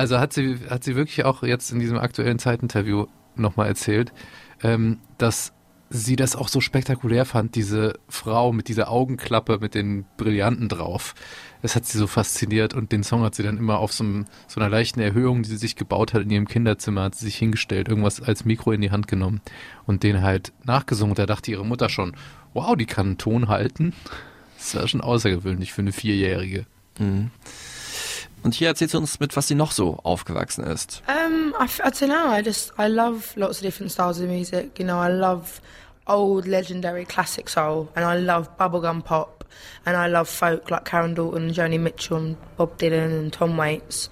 Also hat sie, hat sie wirklich auch jetzt in diesem aktuellen Zeitinterview nochmal erzählt, ähm, dass sie das auch so spektakulär fand, diese Frau mit dieser Augenklappe mit den Brillanten drauf. Das hat sie so fasziniert und den Song hat sie dann immer auf so, einem, so einer leichten Erhöhung, die sie sich gebaut hat in ihrem Kinderzimmer, hat sie sich hingestellt, irgendwas als Mikro in die Hand genommen und den halt nachgesungen. Da dachte ihre Mutter schon, wow, die kann einen Ton halten. Das war schon außergewöhnlich für eine Vierjährige. Mhm. Und hier erzählt sie uns mit, was sie noch so aufgewachsen ist. Um, I, I don't know. I just I love lots of different styles of music. You know, I love old legendary classic soul, and I love bubblegum pop, and I love folk like Karen Dalton, Joni Mitchell, and Bob Dylan, and Tom Waits.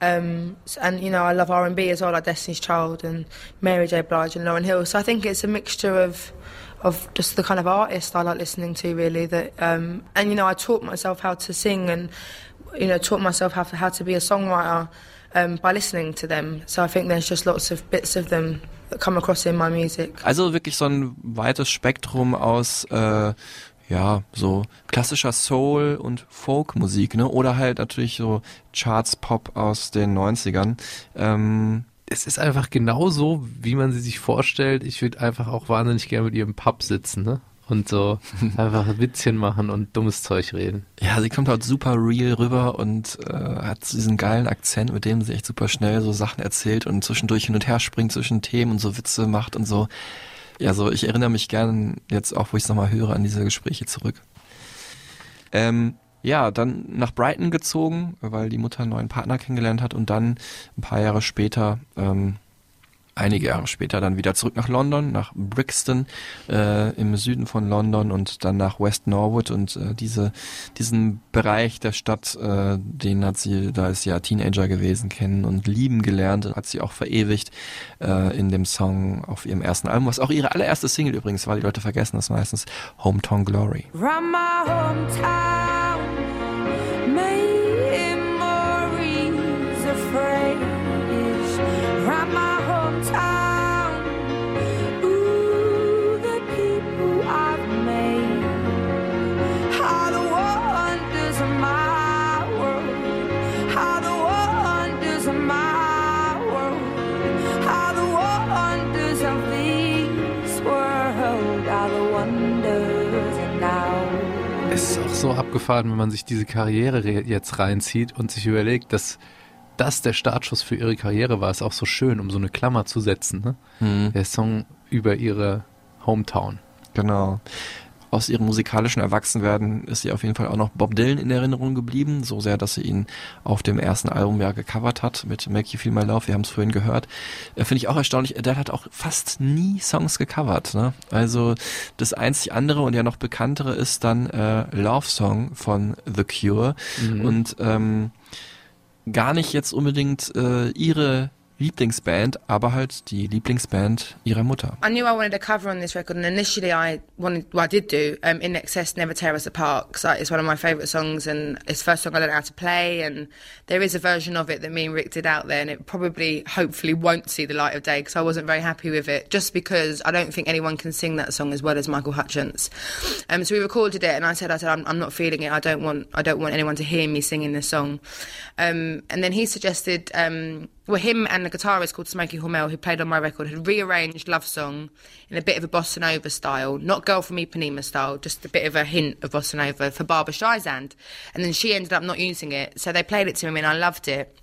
Um, and you know, I love R and B as well, like Destiny's Child and Mary J. Blige and Lauren Hill. So I think it's a mixture of of just the kind of artist I like listening to, really. That um, and you know, I taught myself how to sing and you know, taught myself how to, how to be a songwriter um, by listening to them. So I think there's just lots of bits of them that come across in my music. Also wirklich so ein weites Spektrum aus äh, ja, so klassischer Soul und Folkmusik, ne? Oder halt natürlich so Charts Pop aus den 90ern. Ähm, es ist einfach genauso, wie man sie sich vorstellt. Ich würde einfach auch wahnsinnig gerne mit ihr im Pub sitzen, ne? Und so einfach Witzchen machen und dummes Zeug reden. Ja, sie kommt halt super real rüber und äh, hat diesen geilen Akzent, mit dem sie echt super schnell so Sachen erzählt und zwischendurch hin und her springt zwischen Themen und so Witze macht und so. Ja, so ich erinnere mich gern jetzt auch, wo ich es nochmal höre, an diese Gespräche zurück. Ähm, ja, dann nach Brighton gezogen, weil die Mutter einen neuen Partner kennengelernt hat und dann ein paar Jahre später ähm, einige Jahre später dann wieder zurück nach London, nach Brixton äh, im Süden von London und dann nach West Norwood und äh, diese diesen Bereich der Stadt, äh, den hat sie, da ist sie ja Teenager gewesen, kennen und lieben gelernt, hat sie auch verewigt äh, in dem Song auf ihrem ersten Album, was auch ihre allererste Single übrigens war, die Leute vergessen das meistens, Hometown Glory. From my hometown, so abgefahren, wenn man sich diese Karriere re- jetzt reinzieht und sich überlegt, dass das der Startschuss für ihre Karriere war, ist auch so schön, um so eine Klammer zu setzen. Ne? Mhm. Der Song über ihre Hometown. Genau. Aus ihrem musikalischen Erwachsenwerden ist ihr auf jeden Fall auch noch Bob Dylan in Erinnerung geblieben, so sehr, dass sie ihn auf dem ersten Album ja gecovert hat mit Make You Feel My Love, wir haben es vorhin gehört. Äh, Finde ich auch erstaunlich, Adele hat auch fast nie Songs gecovert. Ne? Also das einzig andere und ja noch bekanntere ist dann äh, Love Song von The Cure Mhm. und ähm, gar nicht jetzt unbedingt äh, ihre Lieblingsband, aber halt die Lieblingsband ihrer Mutter. I knew I wanted a cover on this record, and initially I wanted, well, I did do um, "In Excess, Never Tear Us Apart" because it's one of my favourite songs, and it's the first song I learned how to play. And there is a version of it that me and Rick did out there, and it probably, hopefully, won't see the light of day because I wasn't very happy with it, just because I don't think anyone can sing that song as well as Michael Hutchence. Um, so we recorded it, and I said, I said, I'm, I'm not feeling it. I don't want, I don't want anyone to hear me singing this song. Um, and then he suggested. Um, well, him and the guitarist called Smokey Hormel, who played on my record, had rearranged Love Song in a bit of a bossa nova style, not Girl from Ipanema style, just a bit of a hint of bossa nova for Barbara Streisand. And then she ended up not using it, so they played it to me and I loved it.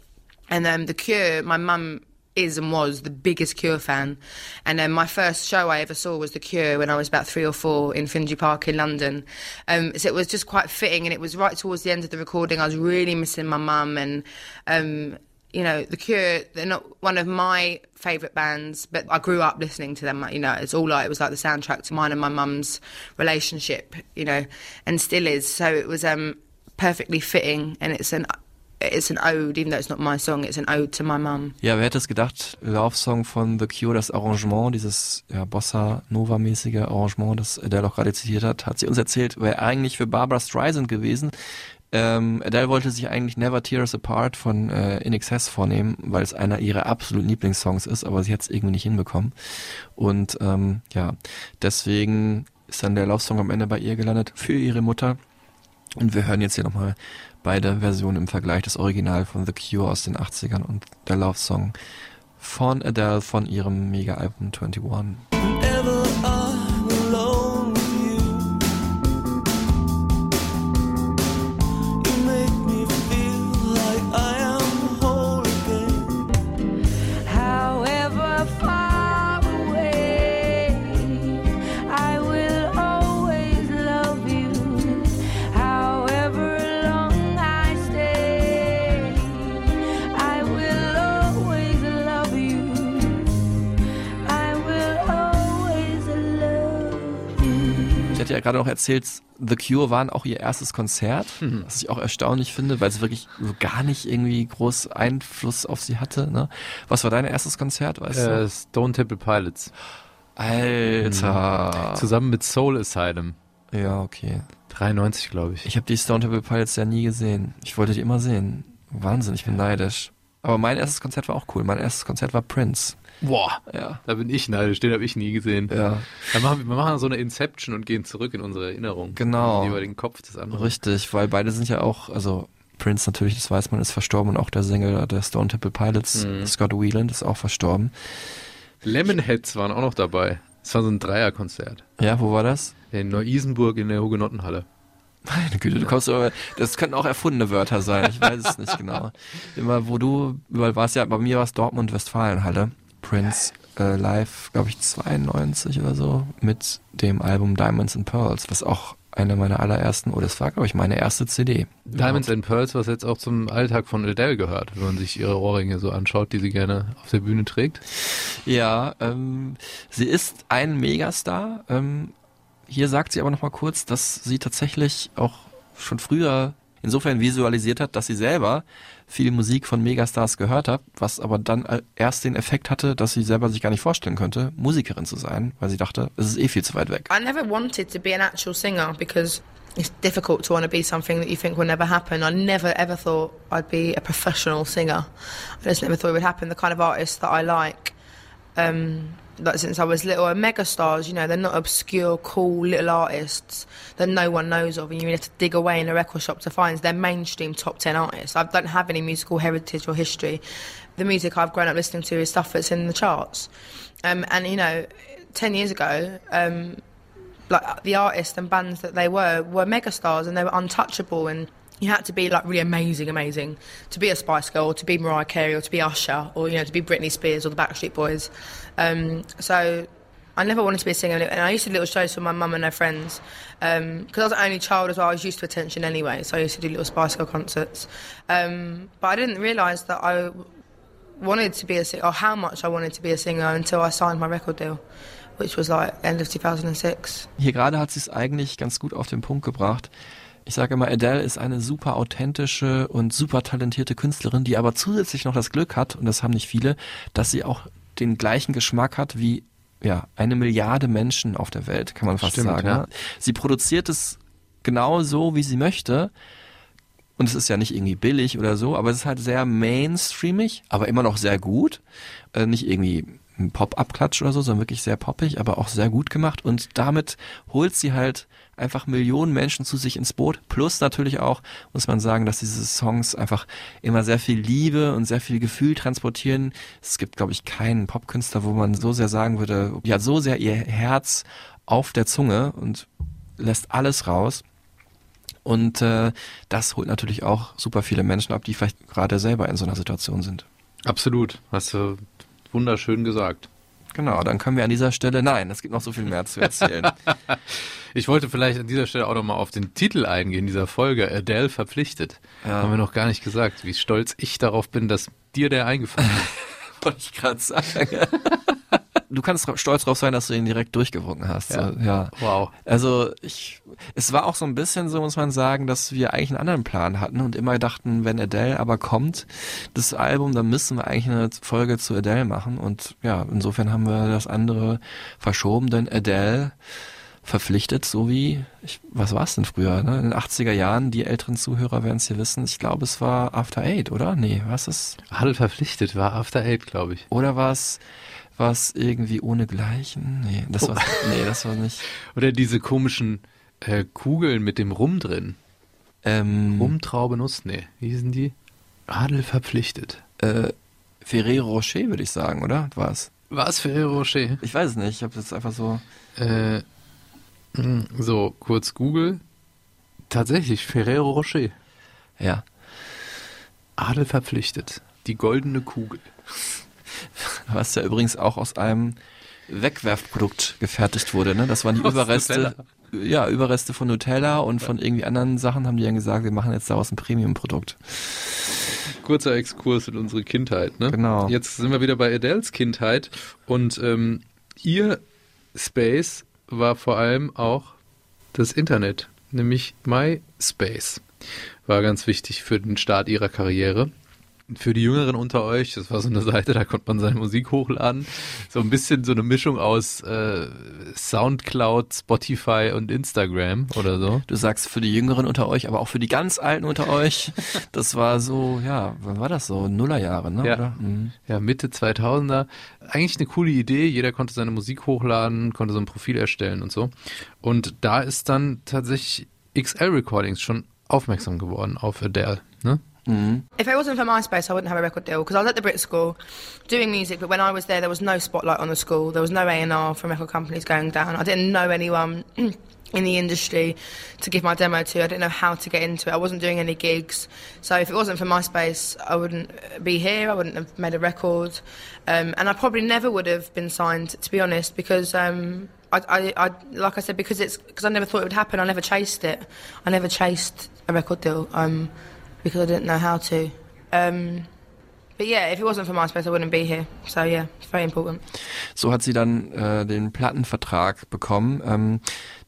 And um, The Cure, my mum is and was the biggest Cure fan. And um, my first show I ever saw was The Cure when I was about three or four in Finsbury Park in London. Um, so it was just quite fitting, and it was right towards the end of the recording. I was really missing my mum, and um, you know, The Cure. They're not one of my favourite bands, but I grew up listening to them. You know, it's all like it was like the soundtrack to mine and my mum's relationship. You know, and still is. So it was um, perfectly fitting, and it's an it's an ode, even though it's not my song. It's an ode to my mum. Ja, wer hätte es gedacht, Love Song von The Cure, das Arrangement, dieses ja, Bossa Nova-mäßige Arrangement, das Adele auch gerade zitiert hat, hat sie uns erzählt, wäre eigentlich für Barbara Streisand gewesen. Ähm, Adele wollte sich eigentlich Never Tear Us Apart von äh, In Excess vornehmen, weil es einer ihrer absoluten Lieblingssongs ist, aber sie hat es irgendwie nicht hinbekommen. Und ähm, ja, deswegen ist dann der Love Song am Ende bei ihr gelandet für ihre Mutter. Und wir hören jetzt hier nochmal beide Versionen im Vergleich, das Original von The Cure aus den 80ern und der Love Song von Adele von ihrem Mega-Album 21. ja gerade noch erzählt, The Cure waren auch ihr erstes Konzert, Mhm. was ich auch erstaunlich finde, weil es wirklich so gar nicht irgendwie groß Einfluss auf sie hatte. Ne? Was war dein erstes Konzert, weißt Äh, du? Stone Temple Pilots. Alter. Zusammen mit Soul Asylum. Ja, okay. 93, glaube ich. Ich habe die Stone Temple Pilots ja nie gesehen. Ich wollte die immer sehen. Wahnsinn, ich bin neidisch. Aber mein erstes Konzert war auch cool. Mein erstes Konzert war Prince. Boah, Ja. da bin ich neidisch, den habe ich nie gesehen. Ja. Dann machen wir, wir machen so eine Inception und gehen zurück in unsere Erinnerung. Genau. Über den Kopf des anderen. Richtig, weil beide sind ja auch, also Prince natürlich, das weiß man, ist verstorben und auch der Sänger der Stone Temple Pilots, Mhm. Scott Whelan, ist auch verstorben. Lemonheads waren auch noch dabei. Das war so ein Dreierkonzert. Ja, wo war das? In Neu-Isenburg in der Hugenottenhalle. Meine Güte, du kommst aber, das könnten auch erfundene Wörter sein, ich weiß es nicht genau. Immer, wo du, überall warst ja, bei mir war es Dortmund, Westfalenhalle. Prince äh, live, glaube ich, 92 oder so, mit dem Album Diamonds and Pearls, was auch eine meiner allerersten, oder es war, glaube ich, meine erste CD. Diamonds and Pearls, was jetzt auch zum Alltag von Adele gehört, wenn man sich ihre Ohrringe so anschaut, die sie gerne auf der Bühne trägt. Ja, ähm, sie ist ein Megastar. Ähm, hier sagt sie aber noch mal kurz, dass sie tatsächlich auch schon früher insofern visualisiert hat, dass sie selber viel Musik von Megastars gehört hat, was aber dann erst den Effekt hatte, dass sie selber sich gar nicht vorstellen könnte, Musikerin zu sein, weil sie dachte, es ist eh viel zu weit weg. I never wanted to be an actual singer because it's difficult to want to be something that you think will never happen. I never ever thought I'd be a professional singer. I just never thought it would happen. The kind of artist that I like, um, like since I was little, are megastars. You know, they're not obscure, cool little artists that no one knows of, and you have to dig away in a record shop to find. They're mainstream top ten artists. I don't have any musical heritage or history. The music I've grown up listening to is stuff that's in the charts. Um, and you know, ten years ago. Um, like the artists and bands that they were were megastars and they were untouchable and you had to be like really amazing, amazing to be a Spice Girl or to be Mariah Carey or to be Usher or you know to be Britney Spears or the Backstreet Boys. Um, so I never wanted to be a singer and I used to do little shows for my mum and her friends because I was the only child as well. I was used to attention anyway, so I used to do little Spice Girl concerts. Um, but I didn't realise that I wanted to be a singer or how much I wanted to be a singer until I signed my record deal. Which was like end of 2006. Hier gerade hat sie es eigentlich ganz gut auf den Punkt gebracht. Ich sage immer, Adele ist eine super authentische und super talentierte Künstlerin, die aber zusätzlich noch das Glück hat, und das haben nicht viele, dass sie auch den gleichen Geschmack hat wie ja, eine Milliarde Menschen auf der Welt, kann man fast Stimmt, sagen. ja. Sie produziert es genau so, wie sie möchte. Und es ist ja nicht irgendwie billig oder so, aber es ist halt sehr mainstreamig, aber immer noch sehr gut. Äh, nicht irgendwie ein Pop-Up-Klatsch oder so, sondern wirklich sehr poppig, aber auch sehr gut gemacht. Und damit holt sie halt einfach Millionen Menschen zu sich ins Boot. Plus natürlich auch, muss man sagen, dass diese Songs einfach immer sehr viel Liebe und sehr viel Gefühl transportieren. Es gibt, glaube ich, keinen Popkünstler, wo man so sehr sagen würde, ja, so sehr ihr Herz auf der Zunge und lässt alles raus. Und äh, das holt natürlich auch super viele Menschen ab, die vielleicht gerade selber in so einer Situation sind. Absolut, hast du wunderschön gesagt. Genau, dann können wir an dieser Stelle, nein, es gibt noch so viel mehr zu erzählen. Ich wollte vielleicht an dieser Stelle auch nochmal auf den Titel eingehen dieser Folge, Adele verpflichtet. Ja. Haben wir noch gar nicht gesagt, wie stolz ich darauf bin, dass dir der eingefallen ist. Wollte ich gerade sagen. Du kannst stolz drauf sein, dass du ihn direkt durchgewunken hast. Ja. So, ja. Wow. Also ich, es war auch so ein bisschen so, muss man sagen, dass wir eigentlich einen anderen Plan hatten und immer dachten, wenn Adele aber kommt, das Album, dann müssen wir eigentlich eine Folge zu Adele machen und ja, insofern haben wir das andere verschoben, denn Adele verpflichtet, so wie, ich, was war es denn früher, ne? in den 80er Jahren, die älteren Zuhörer werden es hier wissen, ich glaube es war After Eight, oder? Nee, was ist Adel verpflichtet war After Eight, glaube ich. oder war es was irgendwie ohne Gleichen? Nee, das war, nee, das war nicht. Oder diese komischen äh, Kugeln mit dem Rum drin. Ähm, Rumtraube Nuss, nee, wie hießen die? Adel verpflichtet. äh, Ferrero Rocher, würde ich sagen, oder? War's? Was Ferrero Rocher? Ich weiß es nicht, ich habe jetzt einfach so. Äh, mh, so, kurz Google. Tatsächlich, Ferrero Rocher. Ja. Adel verpflichtet. Die goldene Kugel. Was ja übrigens auch aus einem Wegwerfprodukt gefertigt wurde, ne? Das waren die Aus Überreste. Ja, Überreste von Nutella und von irgendwie anderen Sachen haben die dann gesagt, wir machen jetzt daraus ein Premium-Produkt. Kurzer Exkurs in unsere Kindheit, ne? Genau. Jetzt sind wir wieder bei Adels Kindheit und ähm, ihr Space war vor allem auch das Internet, nämlich MySpace. War ganz wichtig für den Start ihrer Karriere. Für die Jüngeren unter euch, das war so eine Seite, da konnte man seine Musik hochladen. So ein bisschen so eine Mischung aus äh, Soundcloud, Spotify und Instagram oder so. Du sagst für die Jüngeren unter euch, aber auch für die ganz Alten unter euch. Das war so, ja, wann war das so? Nullerjahre, ne? Ja. Mhm. Ja, Mitte 2000er. Eigentlich eine coole Idee. Jeder konnte seine Musik hochladen, konnte so ein Profil erstellen und so. Und da ist dann tatsächlich XL Recordings schon aufmerksam geworden auf Adele. Ne? If it wasn't for MySpace, I wouldn't have a record deal because I was at the Brit School doing music. But when I was there, there was no spotlight on the school. There was no A and R from record companies going down. I didn't know anyone in the industry to give my demo to. I didn't know how to get into it. I wasn't doing any gigs. So if it wasn't for MySpace, I wouldn't be here. I wouldn't have made a record, um, and I probably never would have been signed, to be honest, because. Um, I, I, I, like I said, because it's because I never thought it would happen. I never chased it. I never chased a record deal. Um, because I didn't know how to. Um, but yeah, if it wasn't for MySpace, I wouldn't be here. So yeah, it's very important. So hat sie dann äh, den Plattenvertrag bekommen. Ähm,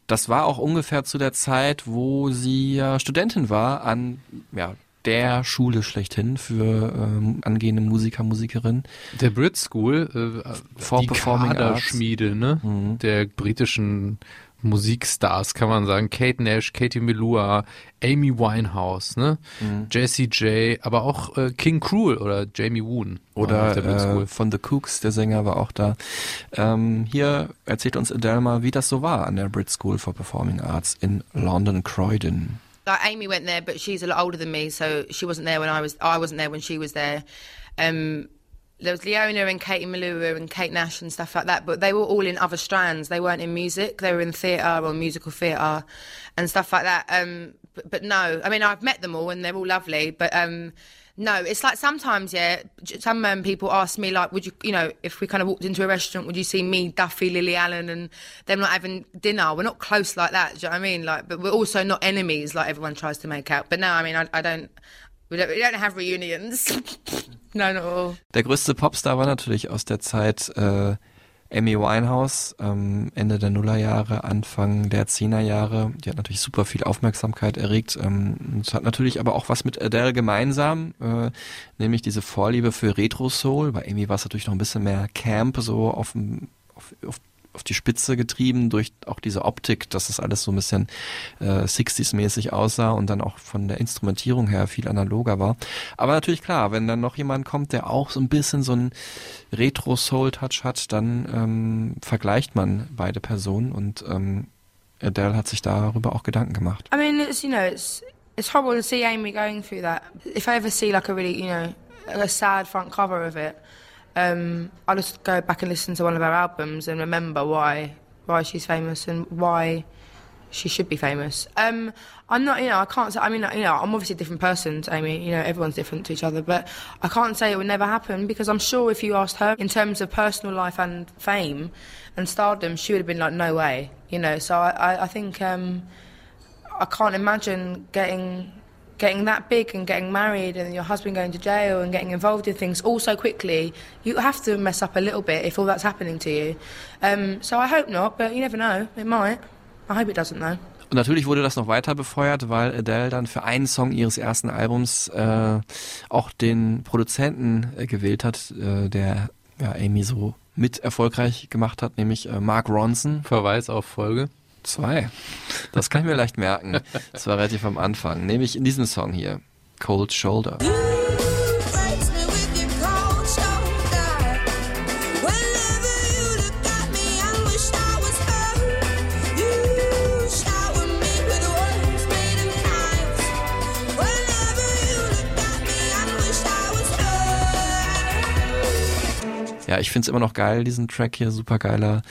das war auch ungefähr zu der Zeit, wo sie ja Studentin war an ja, der Schule schlechthin für ähm, angehende Musiker, Musikerinnen. Der Brit School, äh, For die Performing Arts. Kaderschmiede ne? der britischen Musikstars, kann man sagen. Kate Nash, Katie Melua, Amy Winehouse, ne? Jessie J, aber auch äh, King Cruel oder Jamie Woon. Oder äh, von The Cooks, der Sänger war auch da. Ähm, hier erzählt uns Adele mal, wie das so war an der Brit School for Performing Arts in London Croydon. Like Amy went there, but she's a lot older than me, so she wasn't there when I was. I wasn't there when she was there. Um, there was Leona and Katie Malua and Kate Nash and stuff like that, but they were all in other strands. They weren't in music. They were in theatre or musical theatre and stuff like that. Um, but, but no, I mean I've met them all and they're all lovely, but um, no, it's like sometimes, yeah. Some um, people ask me, like, would you, you know, if we kind of walked into a restaurant, would you see me, Duffy, Lily Allen, and them not having dinner? We're not close like that. Do you know what I mean? Like, but we're also not enemies, like everyone tries to make out. But no, I mean, I, I don't. We don't, we don't have reunions. at all. Der größte Popstar war natürlich aus der Zeit äh, Amy Winehouse, ähm, Ende der Nullerjahre, Anfang der Zehnerjahre. Die hat natürlich super viel Aufmerksamkeit erregt. Ähm, hat natürlich aber auch was mit Adele gemeinsam, äh, nämlich diese Vorliebe für Retro-Soul. Bei Amy war es natürlich noch ein bisschen mehr Camp, so auf, dem- auf, auf auf die Spitze getrieben durch auch diese Optik, dass das alles so ein bisschen äh, 60s-mäßig aussah und dann auch von der Instrumentierung her viel analoger war. Aber natürlich klar, wenn dann noch jemand kommt, der auch so ein bisschen so einen Retro-Soul-Touch hat, dann ähm, vergleicht man beide Personen und ähm, Adele hat sich darüber auch Gedanken gemacht. I mean, it's you know, it's it's horrible to see Amy going through that. If I ever see like a really, you know, a sad front cover of it, um, I'll just go back and listen to one of her albums and remember why why she's famous and why she should be famous. Um, I'm not, you know, I can't say. I mean, you know, I'm obviously a different person to Amy. You know, everyone's different to each other, but I can't say it would never happen because I'm sure if you asked her in terms of personal life and fame and stardom, she would have been like, no way. You know, so I, I, I think. Um, I can't imagine getting getting that big and getting married and your husband going to jail and getting involved in things all so quickly. You have to mess up a little bit if all that's happening to you. Um, so I hope not, but you never know. It might. I hope it doesn't though. Und natürlich wurde das noch weiter befeuert, weil Adele dann für einen Song ihres ersten Albums äh, auch den Produzenten äh, gewählt hat, äh, der ja, Amy so mit erfolgreich gemacht hat, nämlich äh, Mark Ronson. Verweis auf Folge. Zwei. Das kann ich mir leicht merken. Das war relativ am Anfang. Nämlich in diesem Song hier. Cold Shoulder. Ja, ich find's immer noch geil, diesen Track hier, super geiler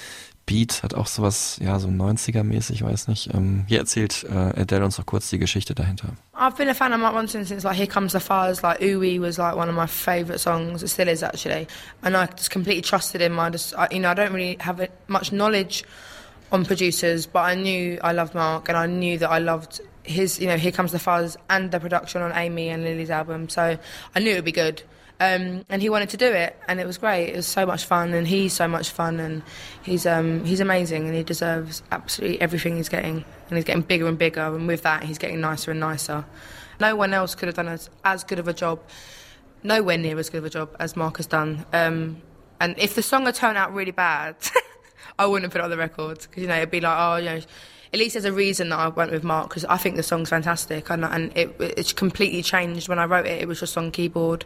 Beat, hat auch sowas, ja, so 90er-mäßig, weiß nicht. Ähm, hier erzählt äh, Adele uns noch kurz die Geschichte dahinter. I've been a fan of Mark Ronson since like Here Comes the Fuzz, like Ooey was like one of my favourite songs. It still is actually, and I just completely trusted him. I just, I, you know, I don't really have much knowledge on producers, but I knew I loved Mark, and I knew that I loved his, you know, Here Comes the Fuzz and the production on Amy and Lily's album. So I knew it would be good. Um, and he wanted to do it, and it was great. It was so much fun, and he's so much fun, and he's um, he's amazing, and he deserves absolutely everything he's getting, and he's getting bigger and bigger, and with that, he's getting nicer and nicer. No one else could have done as, as good of a job nowhere near as good of a job as Mark has done. Um, and if the song had turned out really bad, I wouldn't have put it on the record because you know it'd be like, oh, you know, at least there's a reason that I went with Mark because I think the song's fantastic and, and it it's completely changed when I wrote it. It was just on keyboard,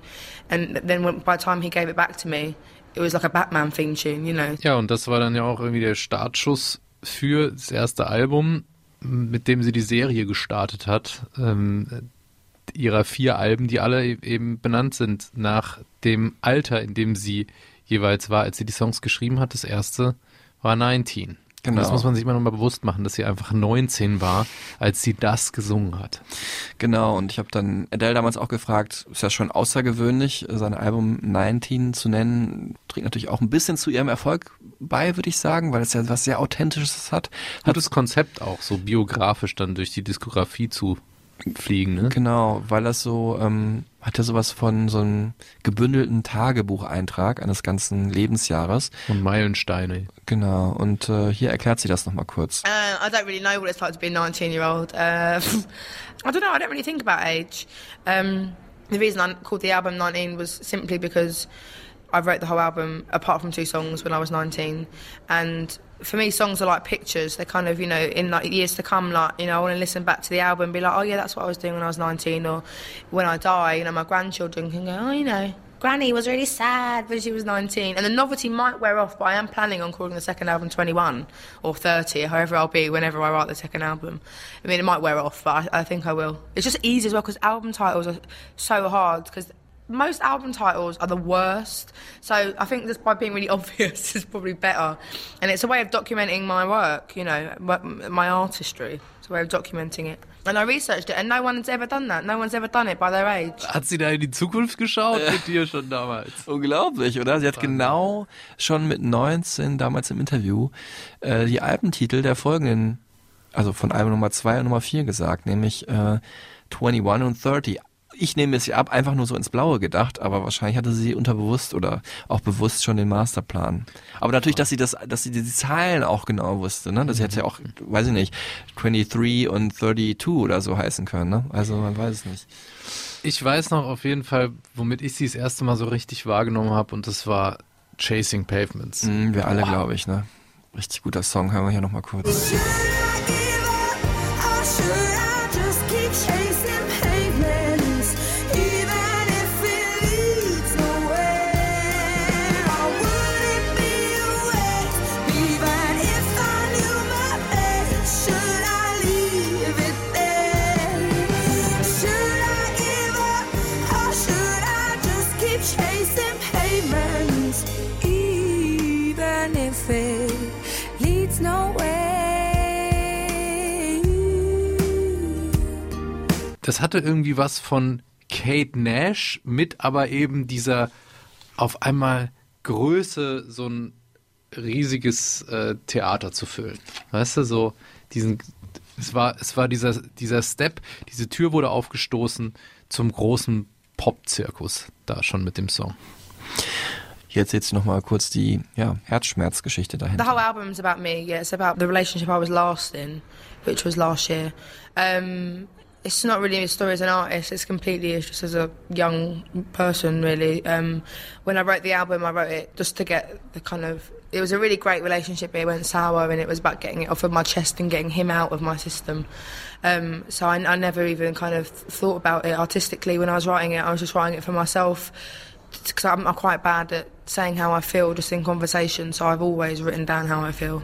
and then when, by the time he gave it back to me, it was like a Batman theme tune, you know. Ja, und das war dann ja auch irgendwie der Startschuss für das erste Album, mit dem sie die Serie gestartet hat. Ähm, ihrer vier Alben, die alle eben benannt sind nach dem Alter, in dem sie jeweils war, als sie die Songs geschrieben hat. Das erste war 19. Genau. Das muss man sich immer noch mal bewusst machen, dass sie einfach 19 war, als sie das gesungen hat. Genau, und ich habe dann Adele damals auch gefragt, ist ja schon außergewöhnlich, sein Album 19 zu nennen, trägt natürlich auch ein bisschen zu ihrem Erfolg bei, würde ich sagen, weil es ja was sehr Authentisches hat. Gutes Konzept auch, so biografisch dann durch die Diskografie zu fliegen, ne? Genau, weil das so, ähm, hat ja sowas von so einem gebündelten Tagebucheintrag eines ganzen Lebensjahres. Und Meilensteine. Genau, und äh, hier erklärt sie das nochmal kurz. Uh, I don't really know what it's like to be a 19 year old. Uh, I don't know, I don't really think about age. Um, the reason I called the album 19 was simply because I wrote the whole album apart from two songs when I was 19. And for me, songs are like pictures. They're kind of, you know, in like years to come, like, you know, I want to listen back to the album and be like, oh, yeah, that's what I was doing when I was 19. Or when I die, you know, my grandchildren can go, oh, you know, Granny was really sad when she was 19. And the novelty might wear off, but I am planning on calling the second album 21 or 30, however I'll be whenever I write the second album. I mean, it might wear off, but I, I think I will. It's just easy as well because album titles are so hard because most album titles are the worst. So I think just by being really obvious is probably better. And it's a way of documenting my work, you know, my artistry. It's a way of documenting it. And I researched it and no one's ever done that. No one's ever done it by their age. Hat sie da in die Zukunft geschaut mit dir schon damals? Unglaublich, oder? Sie hat genau schon mit 19 damals im Interview äh, die Albentitel der folgenden, also von Album Nummer 2 und Nummer 4 gesagt, nämlich äh, 21 und 30 ich nehme es ja ab, einfach nur so ins Blaue gedacht, aber wahrscheinlich hatte sie unterbewusst oder auch bewusst schon den Masterplan. Aber natürlich, dass sie das, dass sie die Zahlen auch genau wusste, ne? Das hätte ja auch, weiß ich nicht, 23 und 32 oder so heißen können, ne? Also man weiß es nicht. Ich weiß noch auf jeden Fall, womit ich sie das erste Mal so richtig wahrgenommen habe und das war Chasing Pavements. Mhm, wir alle, glaube ich, ne? Richtig guter Song, hören wir hier nochmal kurz. Das hatte irgendwie was von Kate Nash mit aber eben dieser auf einmal Größe, so ein riesiges äh, Theater zu füllen. Weißt du, so diesen, es war, es war dieser, dieser Step, diese Tür wurde aufgestoßen zum großen Pop-Zirkus, da schon mit dem Song. Jetzt jetzt noch mal kurz die ja, Herzschmerzgeschichte dahinter. The whole album is about me. Yeah, it's about the relationship I was last in, which was last year. Um, it's not really a story as an artist. It's completely it's just as a young person, really. Um, when I wrote the album, I wrote it just to get the kind of. It was a really great relationship. It went sour, and it was about getting it off of my chest and getting him out of my system. Um, so I, I never even kind of thought about it artistically when I was writing it. I was just writing it for myself because I'm, I'm quite bad at saying how I feel just in conversation, so I've always written down how I feel.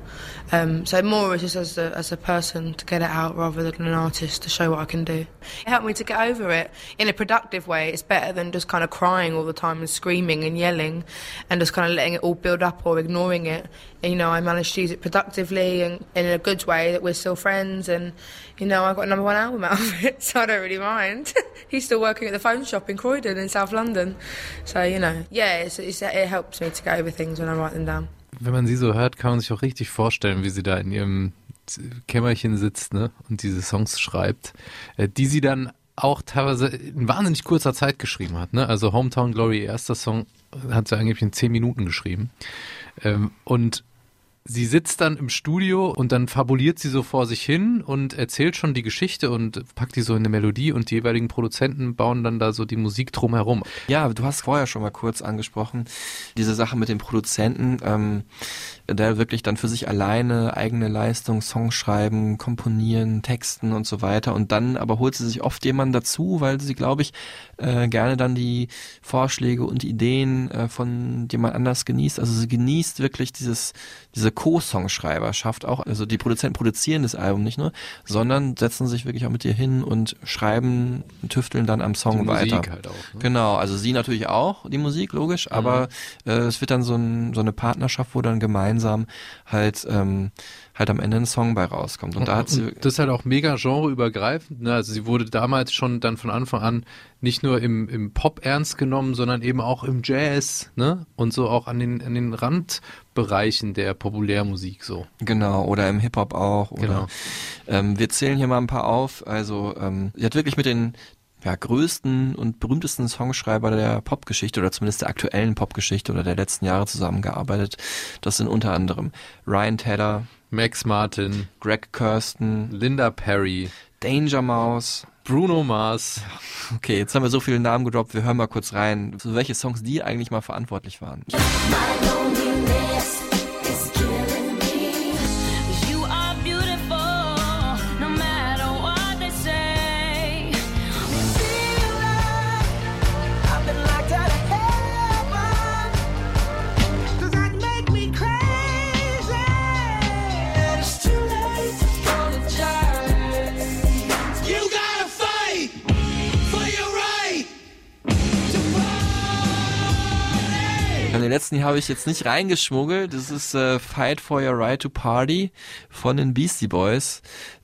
Um, so more just as a, as a person to get it out rather than an artist to show what I can do. It helped me to get over it in a productive way. It's better than just kind of crying all the time and screaming and yelling and just kind of letting it all build up or ignoring it. And, you know, I managed to use it productively and in a good way that we're still friends and, you know, I got a number one album out of it, so I don't really mind. He's still working at the phone shop in Croydon in South London. So, you know, yeah, it's, it's, it helps me to get over things when I write them down. Wenn man sie so hört, kann man sich auch richtig vorstellen, wie sie da in ihrem Kämmerchen sitzt ne, und diese Songs schreibt, äh, die sie dann auch teilweise in wahnsinnig kurzer Zeit geschrieben hat. Ne? Also Hometown Glory, erster Song, hat sie eigentlich in zehn Minuten geschrieben. Ähm, und sie sitzt dann im Studio und dann fabuliert sie so vor sich hin und erzählt schon die Geschichte und packt die so in eine Melodie und die jeweiligen Produzenten bauen dann da so die Musik drumherum. Ja, du hast vorher schon mal kurz angesprochen, diese Sache mit dem Produzenten, ähm, der wirklich dann für sich alleine eigene Leistung, Songs schreiben, komponieren, texten und so weiter und dann aber holt sie sich oft jemanden dazu, weil sie, glaube ich, äh, gerne dann die Vorschläge und Ideen äh, von jemand anders genießt. Also sie genießt wirklich dieses, diese Co-Songschreiber, schafft auch, also die Produzenten produzieren das Album nicht nur, sondern setzen sich wirklich auch mit dir hin und schreiben, tüfteln dann am Song Die weiter. Musik halt auch, ne? Genau, also sie natürlich auch, die Musik, logisch, aber äh, es wird dann so, ein, so eine Partnerschaft, wo dann gemeinsam halt ähm, halt am Ende ein Song bei rauskommt. Und da hat sie das ist halt auch mega genreübergreifend. Ne? Also sie wurde damals schon dann von Anfang an nicht nur im, im Pop ernst genommen, sondern eben auch im Jazz, ne? Und so auch an den, an den Randbereichen der Populärmusik so. Genau, oder im Hip-Hop auch. Oder, Genau. ähm, wir zählen hier mal ein paar auf. Also ähm, sie hat wirklich mit den ja, größten und berühmtesten Songschreiber der Popgeschichte oder zumindest der aktuellen Popgeschichte oder der letzten Jahre zusammengearbeitet. Das sind unter anderem Ryan Tedder, Max Martin, Greg Kirsten, Linda Perry, Danger Mouse. Bruno Mars. Okay, jetzt haben wir so viele Namen gedroppt, wir hören mal kurz rein, für welche Songs die eigentlich mal verantwortlich waren. You Und den letzten hier habe ich jetzt nicht reingeschmuggelt. Das ist äh, Fight for Your Right to Party von den Beastie Boys.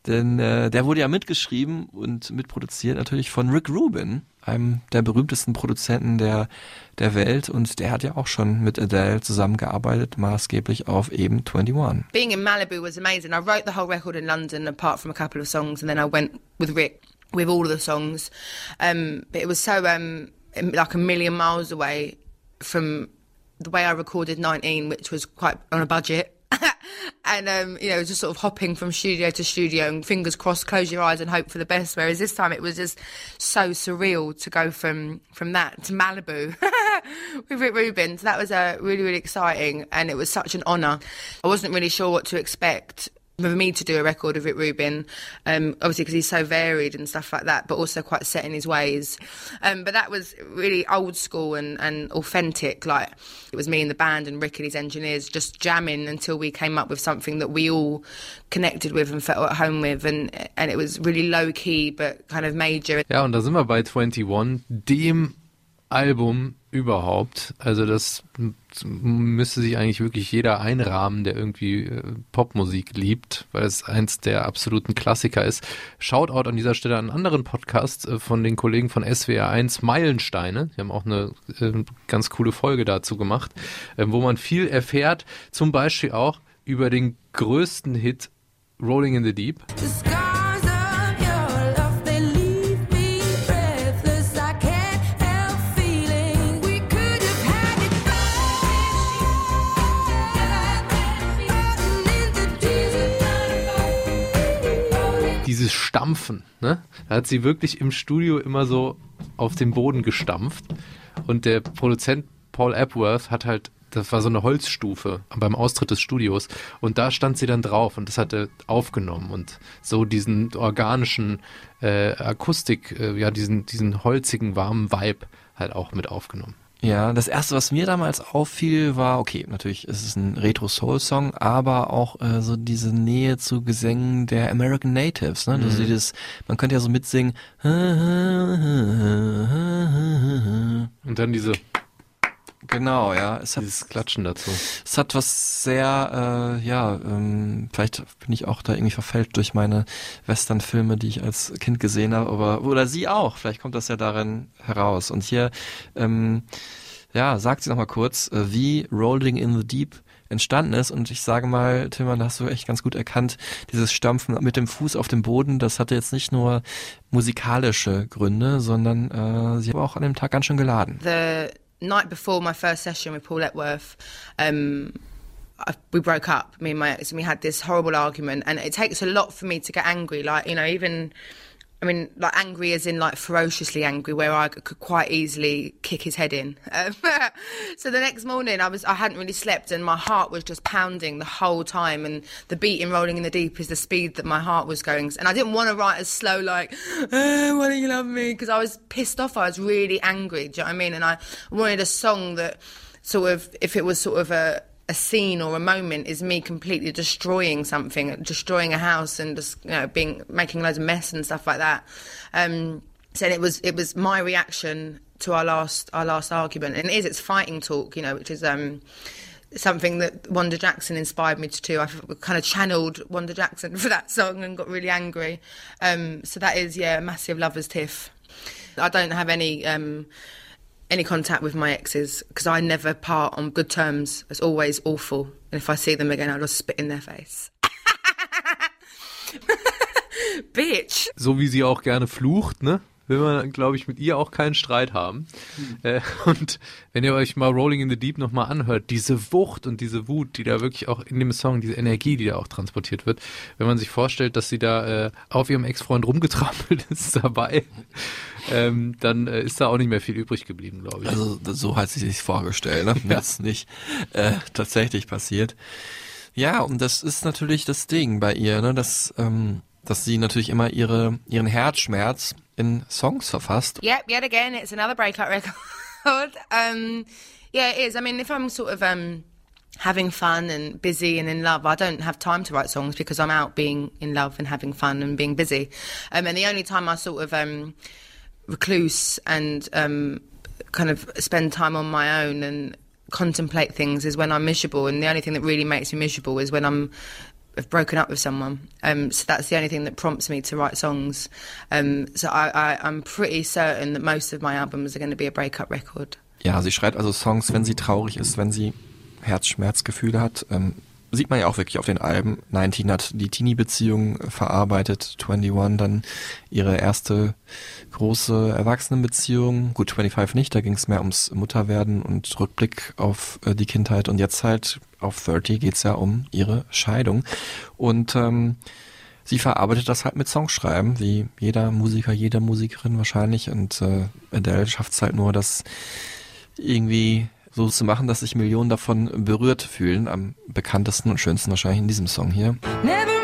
Denn äh, der wurde ja mitgeschrieben und mitproduziert natürlich von Rick Rubin, einem der berühmtesten Produzenten der, der Welt. Und der hat ja auch schon mit Adele zusammengearbeitet, maßgeblich auf eben 21. Being in Malibu was amazing. I wrote the whole record in London, apart from a couple of songs, and then I went with Rick with all the songs. Um, but it was so um, like a million miles away from the way I recorded 19, which was quite on a budget. and um, you know, it was just sort of hopping from studio to studio and fingers crossed, close your eyes and hope for the best. Whereas this time it was just so surreal to go from from that to Malibu with Rick Rubin. So that was uh, really really exciting, and it was such an honour. I wasn't really sure what to expect. For me to do a record of Rick Rubin, um, obviously because he's so varied and stuff like that, but also quite set in his ways. Um, but that was really old school and, and authentic. Like it was me and the band and Rick and his engineers just jamming until we came up with something that we all connected with and felt at home with, and and it was really low key but kind of major. Ja, und da sind wir bei 21, dem Album überhaupt. Also das müsste sich eigentlich wirklich jeder einrahmen, der irgendwie äh, Popmusik liebt, weil es eins der absoluten Klassiker ist. Shoutout an dieser Stelle an einen anderen Podcast äh, von den Kollegen von SWR1 Meilensteine. Die haben auch eine äh, ganz coole Folge dazu gemacht, wo man viel erfährt, zum Beispiel auch über den größten Hit Rolling in the Deep. The dieses Stampfen, ne? Da hat sie wirklich im Studio immer so auf den Boden gestampft. Und der Produzent Paul Epworth hat halt, das war so eine Holzstufe beim Austritt des Studios. Und da stand sie dann drauf und das hat er aufgenommen und so diesen organischen äh, Akustik, äh, ja, diesen, diesen holzigen, warmen Vibe halt auch mit aufgenommen. Ja, das erste, was mir damals auffiel, war, okay, natürlich ist es ein Retro-Soul-Song, aber auch äh, so diese Nähe zu Gesängen der American Natives, ne? Mhm. Also dieses, man könnte ja so mitsingen. Und dann diese, Genau, ja. Es hat, dieses Klatschen dazu. es hat was sehr, äh, ja, ähm, vielleicht bin ich auch da irgendwie verfällt durch meine Western-Filme, die ich als Kind gesehen habe, aber oder sie auch. Vielleicht kommt das ja darin heraus. Und hier, ähm, ja, sagt sie noch mal kurz, äh, wie Rolling in the Deep entstanden ist. Und ich sage mal, Tillmann, da hast du echt ganz gut erkannt, dieses Stampfen mit dem Fuß auf dem Boden, das hatte jetzt nicht nur musikalische Gründe, sondern äh, sie war auch an dem Tag ganz schön geladen. the night before my first session with Paul Epworth, um, I, we broke up, me and my ex, and we had this horrible argument. And it takes a lot for me to get angry. Like, you know, even, I mean, like angry as in like ferociously angry, where I could quite easily kick his head in. Um, so the next morning, I was, I hadn't really slept, and my heart was just pounding the whole time. And the beating, rolling in the deep, is the speed that my heart was going. And I didn't want to write as slow, like, oh, "Why don't you love me?" Because I was pissed off. I was really angry. Do you know what I mean? And I wanted a song that sort of, if it was sort of a a scene or a moment is me completely destroying something, destroying a house, and just you know being making loads of mess and stuff like that. Um, so it was it was my reaction to our last our last argument, and it is it's fighting talk, you know, which is um, something that Wanda Jackson inspired me to do. I kind of channeled Wanda Jackson for that song and got really angry. Um, so that is yeah, a massive lovers tiff. I don't have any. Um, any contact with my exes because I never part on good terms. It's always awful. And if I see them again, I'll just spit in their face. Bitch. So wie sie auch gerne flucht, ne? Will man, glaube ich, mit ihr auch keinen Streit haben. Hm. Äh, und wenn ihr euch mal Rolling in the Deep nochmal anhört, diese Wucht und diese Wut, die da wirklich auch in dem Song, diese Energie, die da auch transportiert wird, wenn man sich vorstellt, dass sie da äh, auf ihrem Ex-Freund rumgetrampelt ist dabei, ähm, dann äh, ist da auch nicht mehr viel übrig geblieben, glaube ich. Also so hat sie sich vorgestellt, ne? Das ist nicht äh, tatsächlich passiert. Ja, und das ist natürlich das Ding bei ihr, ne? Dass, ähm, dass sie natürlich immer ihre, ihren Herzschmerz in Songs verfasst. Yep, yet again, it's another breakup record. um, yeah, it is. I mean, if I'm sort of um, having fun and busy and in love, I don't have time to write songs because I'm out being in love and having fun and being busy. Um, and the only time I sort of um, recluse and um, kind of spend time on my own and contemplate things is when I'm miserable. And the only thing that really makes me miserable is when I'm have broken up with someone. Um, so that's the only thing that prompts me to write songs. Um, so I, I'm pretty certain that most of my albums are going to be a breakup record. Ja, sie schreibt also Songs, wenn sie traurig ist, wenn sie Herzschmerzgefühle hat. Ähm, sieht man ja auch wirklich auf den Alben. 19 hat die Teenie-Beziehung verarbeitet, 21 dann ihre erste große Erwachsenenbeziehung. Gut, 25 nicht, da ging es mehr ums Mutterwerden und Rückblick auf äh, die Kindheit. Und jetzt halt auf 30 geht's ja um ihre Scheidung. Und ähm, sie verarbeitet das halt mit Songschreiben, wie jeder Musiker, jeder Musikerin wahrscheinlich. Und äh, Adele schafft's halt nur, das irgendwie so zu machen, dass sich Millionen davon berührt fühlen. Am bekanntesten und schönsten wahrscheinlich in diesem Song hier. Never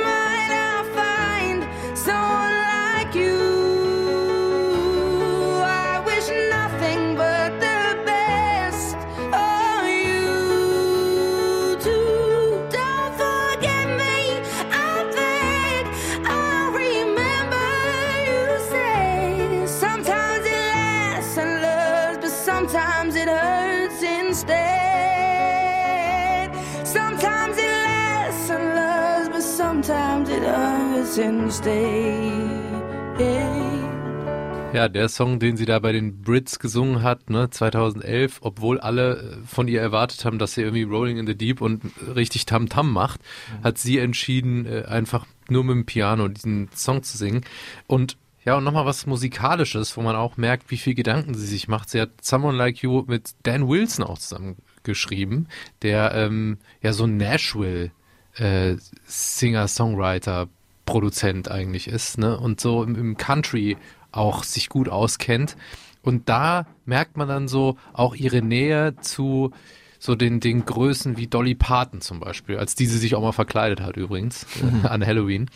Ja, der Song, den sie da bei den Brits gesungen hat, ne, 2011, obwohl alle äh, von ihr erwartet haben, dass sie irgendwie Rolling in the Deep und richtig Tam-Tam macht, hat sie entschieden, äh, einfach nur mit dem Piano diesen Song zu singen. Und ja, und nochmal was Musikalisches, wo man auch merkt, wie viel Gedanken sie sich macht. Sie hat Someone Like You mit Dan Wilson auch zusammen geschrieben, der ähm, ja so ein Nashville äh, Singer, Songwriter, Produzent eigentlich ist, ne? Und so im, im Country auch sich gut auskennt. Und da merkt man dann so auch ihre Nähe zu so den, den Größen wie Dolly Parton zum Beispiel, als diese sich auch mal verkleidet hat übrigens äh, an Halloween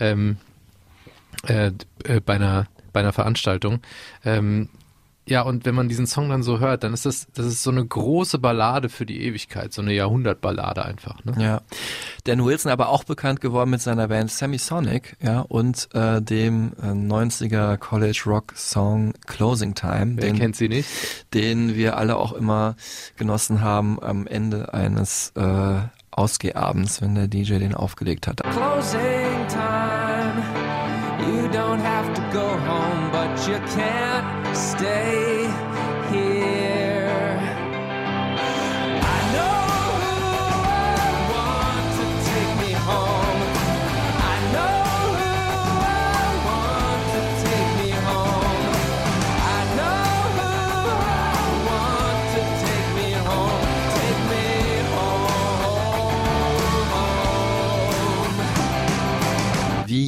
ähm, äh, äh, bei einer bei einer Veranstaltung. Ähm, ja, und wenn man diesen Song dann so hört, dann ist das, das ist so eine große Ballade für die Ewigkeit, so eine Jahrhundertballade einfach. Ne? Ja. Dan Wilson aber auch bekannt geworden mit seiner Band Semisonic, ja, und äh, dem äh, 90er College Rock Song Closing Time. Wer den, kennt sie nicht? Den wir alle auch immer genossen haben am Ende eines äh, Ausgehabens, wenn der DJ den aufgelegt hat. Closing time.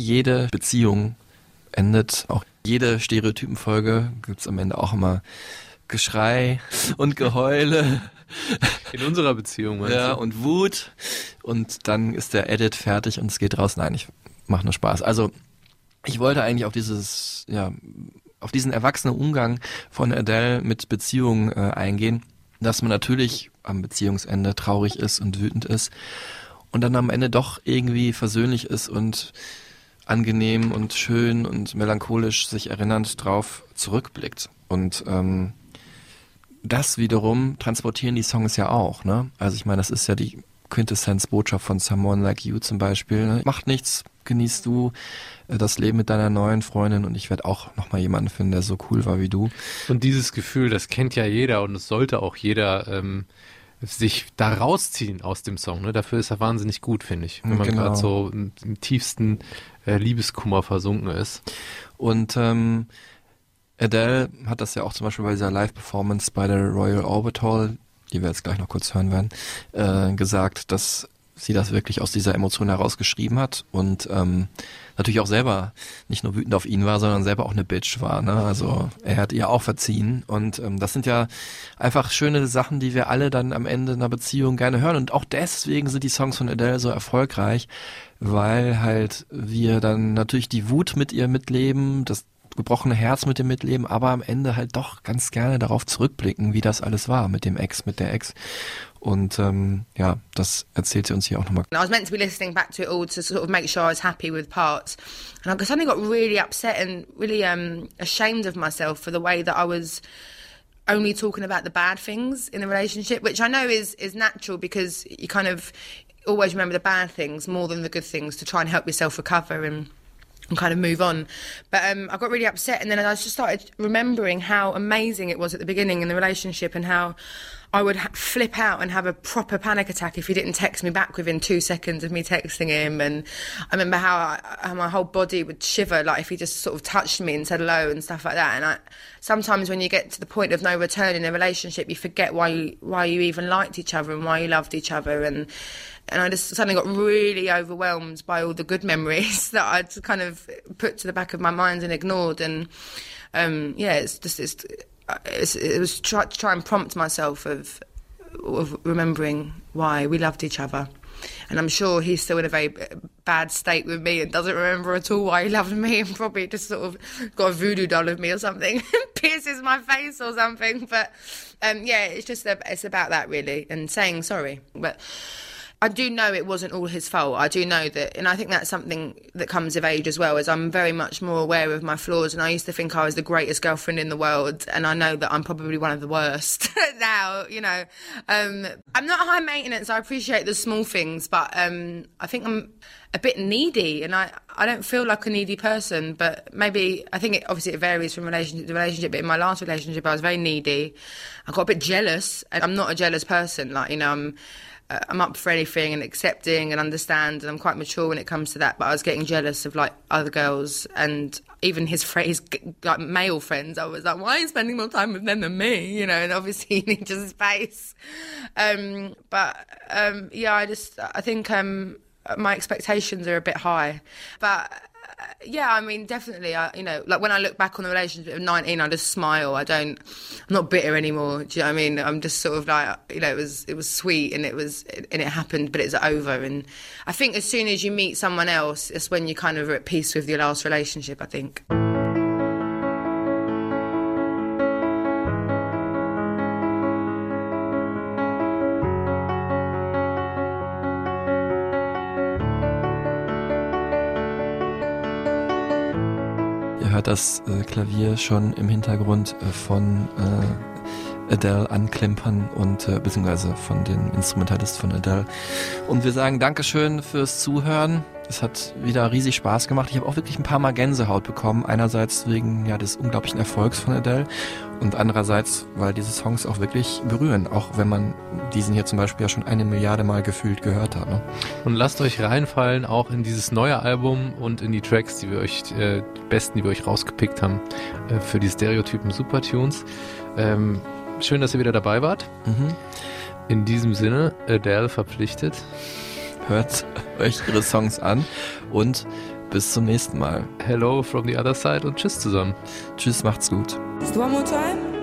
Jede Beziehung endet, auch jede Stereotypenfolge gibt's am Ende auch immer Geschrei und Geheule. In unserer Beziehung, meinst Ja, du? und Wut. Und dann ist der Edit fertig und es geht raus. Nein, ich mache nur Spaß. Also, ich wollte eigentlich auf dieses, ja, auf diesen erwachsenen Umgang von Adele mit Beziehungen äh, eingehen, dass man natürlich am Beziehungsende traurig ist und wütend ist und dann am Ende doch irgendwie versöhnlich ist und angenehm und schön und melancholisch sich erinnernd drauf zurückblickt. Und ähm, das wiederum transportieren die Songs ja auch, ne? Also ich meine, das ist ja die Quintessenz-Botschaft von Someone Like You zum Beispiel. Ne? Macht nichts, genießt du äh, das Leben mit deiner neuen Freundin und ich werde auch nochmal jemanden finden, der so cool war wie du. Und dieses Gefühl, das kennt ja jeder und es sollte auch jeder ähm, sich da rausziehen aus dem Song. Ne? Dafür ist er wahnsinnig gut, finde ich. Wenn man Genau. gerade so im, im tiefsten äh, Liebeskummer versunken ist. Und ähm, Adele hat das ja auch zum Beispiel bei dieser Live-Performance bei der Royal Albert Hall, die wir jetzt gleich noch kurz hören werden, äh, gesagt, dass sie das wirklich aus dieser Emotion heraus geschrieben hat und ähm, natürlich auch selber nicht nur wütend auf ihn war, sondern selber auch eine Bitch war. Ne? Also er hat ihr auch verziehen und ähm, das sind ja einfach schöne Sachen, die wir alle dann am Ende einer Beziehung gerne hören und auch deswegen sind die Songs von Adele so erfolgreich, weil halt wir dann natürlich die Wut mit ihr mitleben, das gebrochene Herz mit dem mitleben, aber am Ende halt doch ganz gerne darauf zurückblicken, wie das alles war mit dem Ex, mit der Ex. Und ähm, ja, das erzählt sie uns hier auch nochmal. I was meant to be listening back to it all to sort of make sure I was happy with parts. And I suddenly got really upset and really um, ashamed of myself for the way that I was only talking about the bad things in the relationship, which I know is is natural because you kind of always remember the bad things more than the good things to try and help yourself recover and and kind of move on. But um, I got really upset, and then I just started remembering how amazing it was at the beginning in the relationship, and how I would ha- flip out and have a proper panic attack if he didn't text me back within two seconds of me texting him. And I remember how, I, how my whole body would shiver, like if he just sort of touched me and said hello and stuff like that. And I, sometimes when you get to the point of no return in a relationship, you forget why you, why you even liked each other and why you loved each other. And and I just suddenly got really overwhelmed by all the good memories that I'd kind of put to the back of my mind and ignored. And um, yeah, it's just it's, it was try, to try and prompt myself of of remembering why we loved each other. And I'm sure he's still in a very bad state with me and doesn't remember at all why he loved me and probably just sort of got a voodoo doll of me or something, pierces my face or something. But um, yeah, it's just it's about that really and saying sorry. But I do know it wasn't all his fault. I do know that, and I think that's something that comes of age as well. Is I'm very much more aware of my flaws, and I used to think I was the greatest girlfriend in the world, and I know that I'm probably one of the worst now. You know, um, I'm not high maintenance. I appreciate the small things, but um, I think I'm a bit needy, and I I don't feel like a needy person. But maybe I think it obviously it varies from relationship to relationship. But in my last relationship, I was very needy. I got a bit jealous, and I'm not a jealous person. Like you know, I'm uh, I'm up for anything and accepting and understand, and I'm quite mature when it comes to that. But I was getting jealous of like other girls and even his phrase like male friends. I was like, why are you spending more time with them than me? You know, and obviously he needs his space. Um, but um, yeah, I just I think um, my expectations are a bit high, but yeah, I mean, definitely. I, you know, like when I look back on the relationship of 19, I just smile. I don't, I'm not bitter anymore. Do you know what I mean? I'm just sort of like, you know, it was, it was sweet and it was, and it happened, but it's over. And I think as soon as you meet someone else, it's when you kind of are at peace with your last relationship, I think. Hört das äh, Klavier schon im Hintergrund äh, von äh, Adele anklimpern und äh, beziehungsweise von den Instrumentalisten von Adele. Und wir sagen Dankeschön fürs Zuhören. Es hat wieder riesig Spaß gemacht. Ich habe auch wirklich ein paar Mal Gänsehaut bekommen. Einerseits wegen ja des unglaublichen Erfolgs von Adele und andererseits, weil diese Songs auch wirklich berühren, auch wenn man diesen hier zum Beispiel ja schon eine Milliarde Mal gefühlt gehört hat. Ne? Und lasst euch reinfallen auch in dieses neue Album und in die Tracks, die wir euch, äh, die besten, die wir euch rausgepickt haben äh, für die Stereotypen Supertunes. Ähm, schön, dass ihr wieder dabei wart. Mhm. In diesem Sinne, Adele verpflichtet. Hört euch ihre Songs an und bis zum nächsten Mal. Hello from the other side und tschüss zusammen. Tschüss, macht's gut. Just one more time.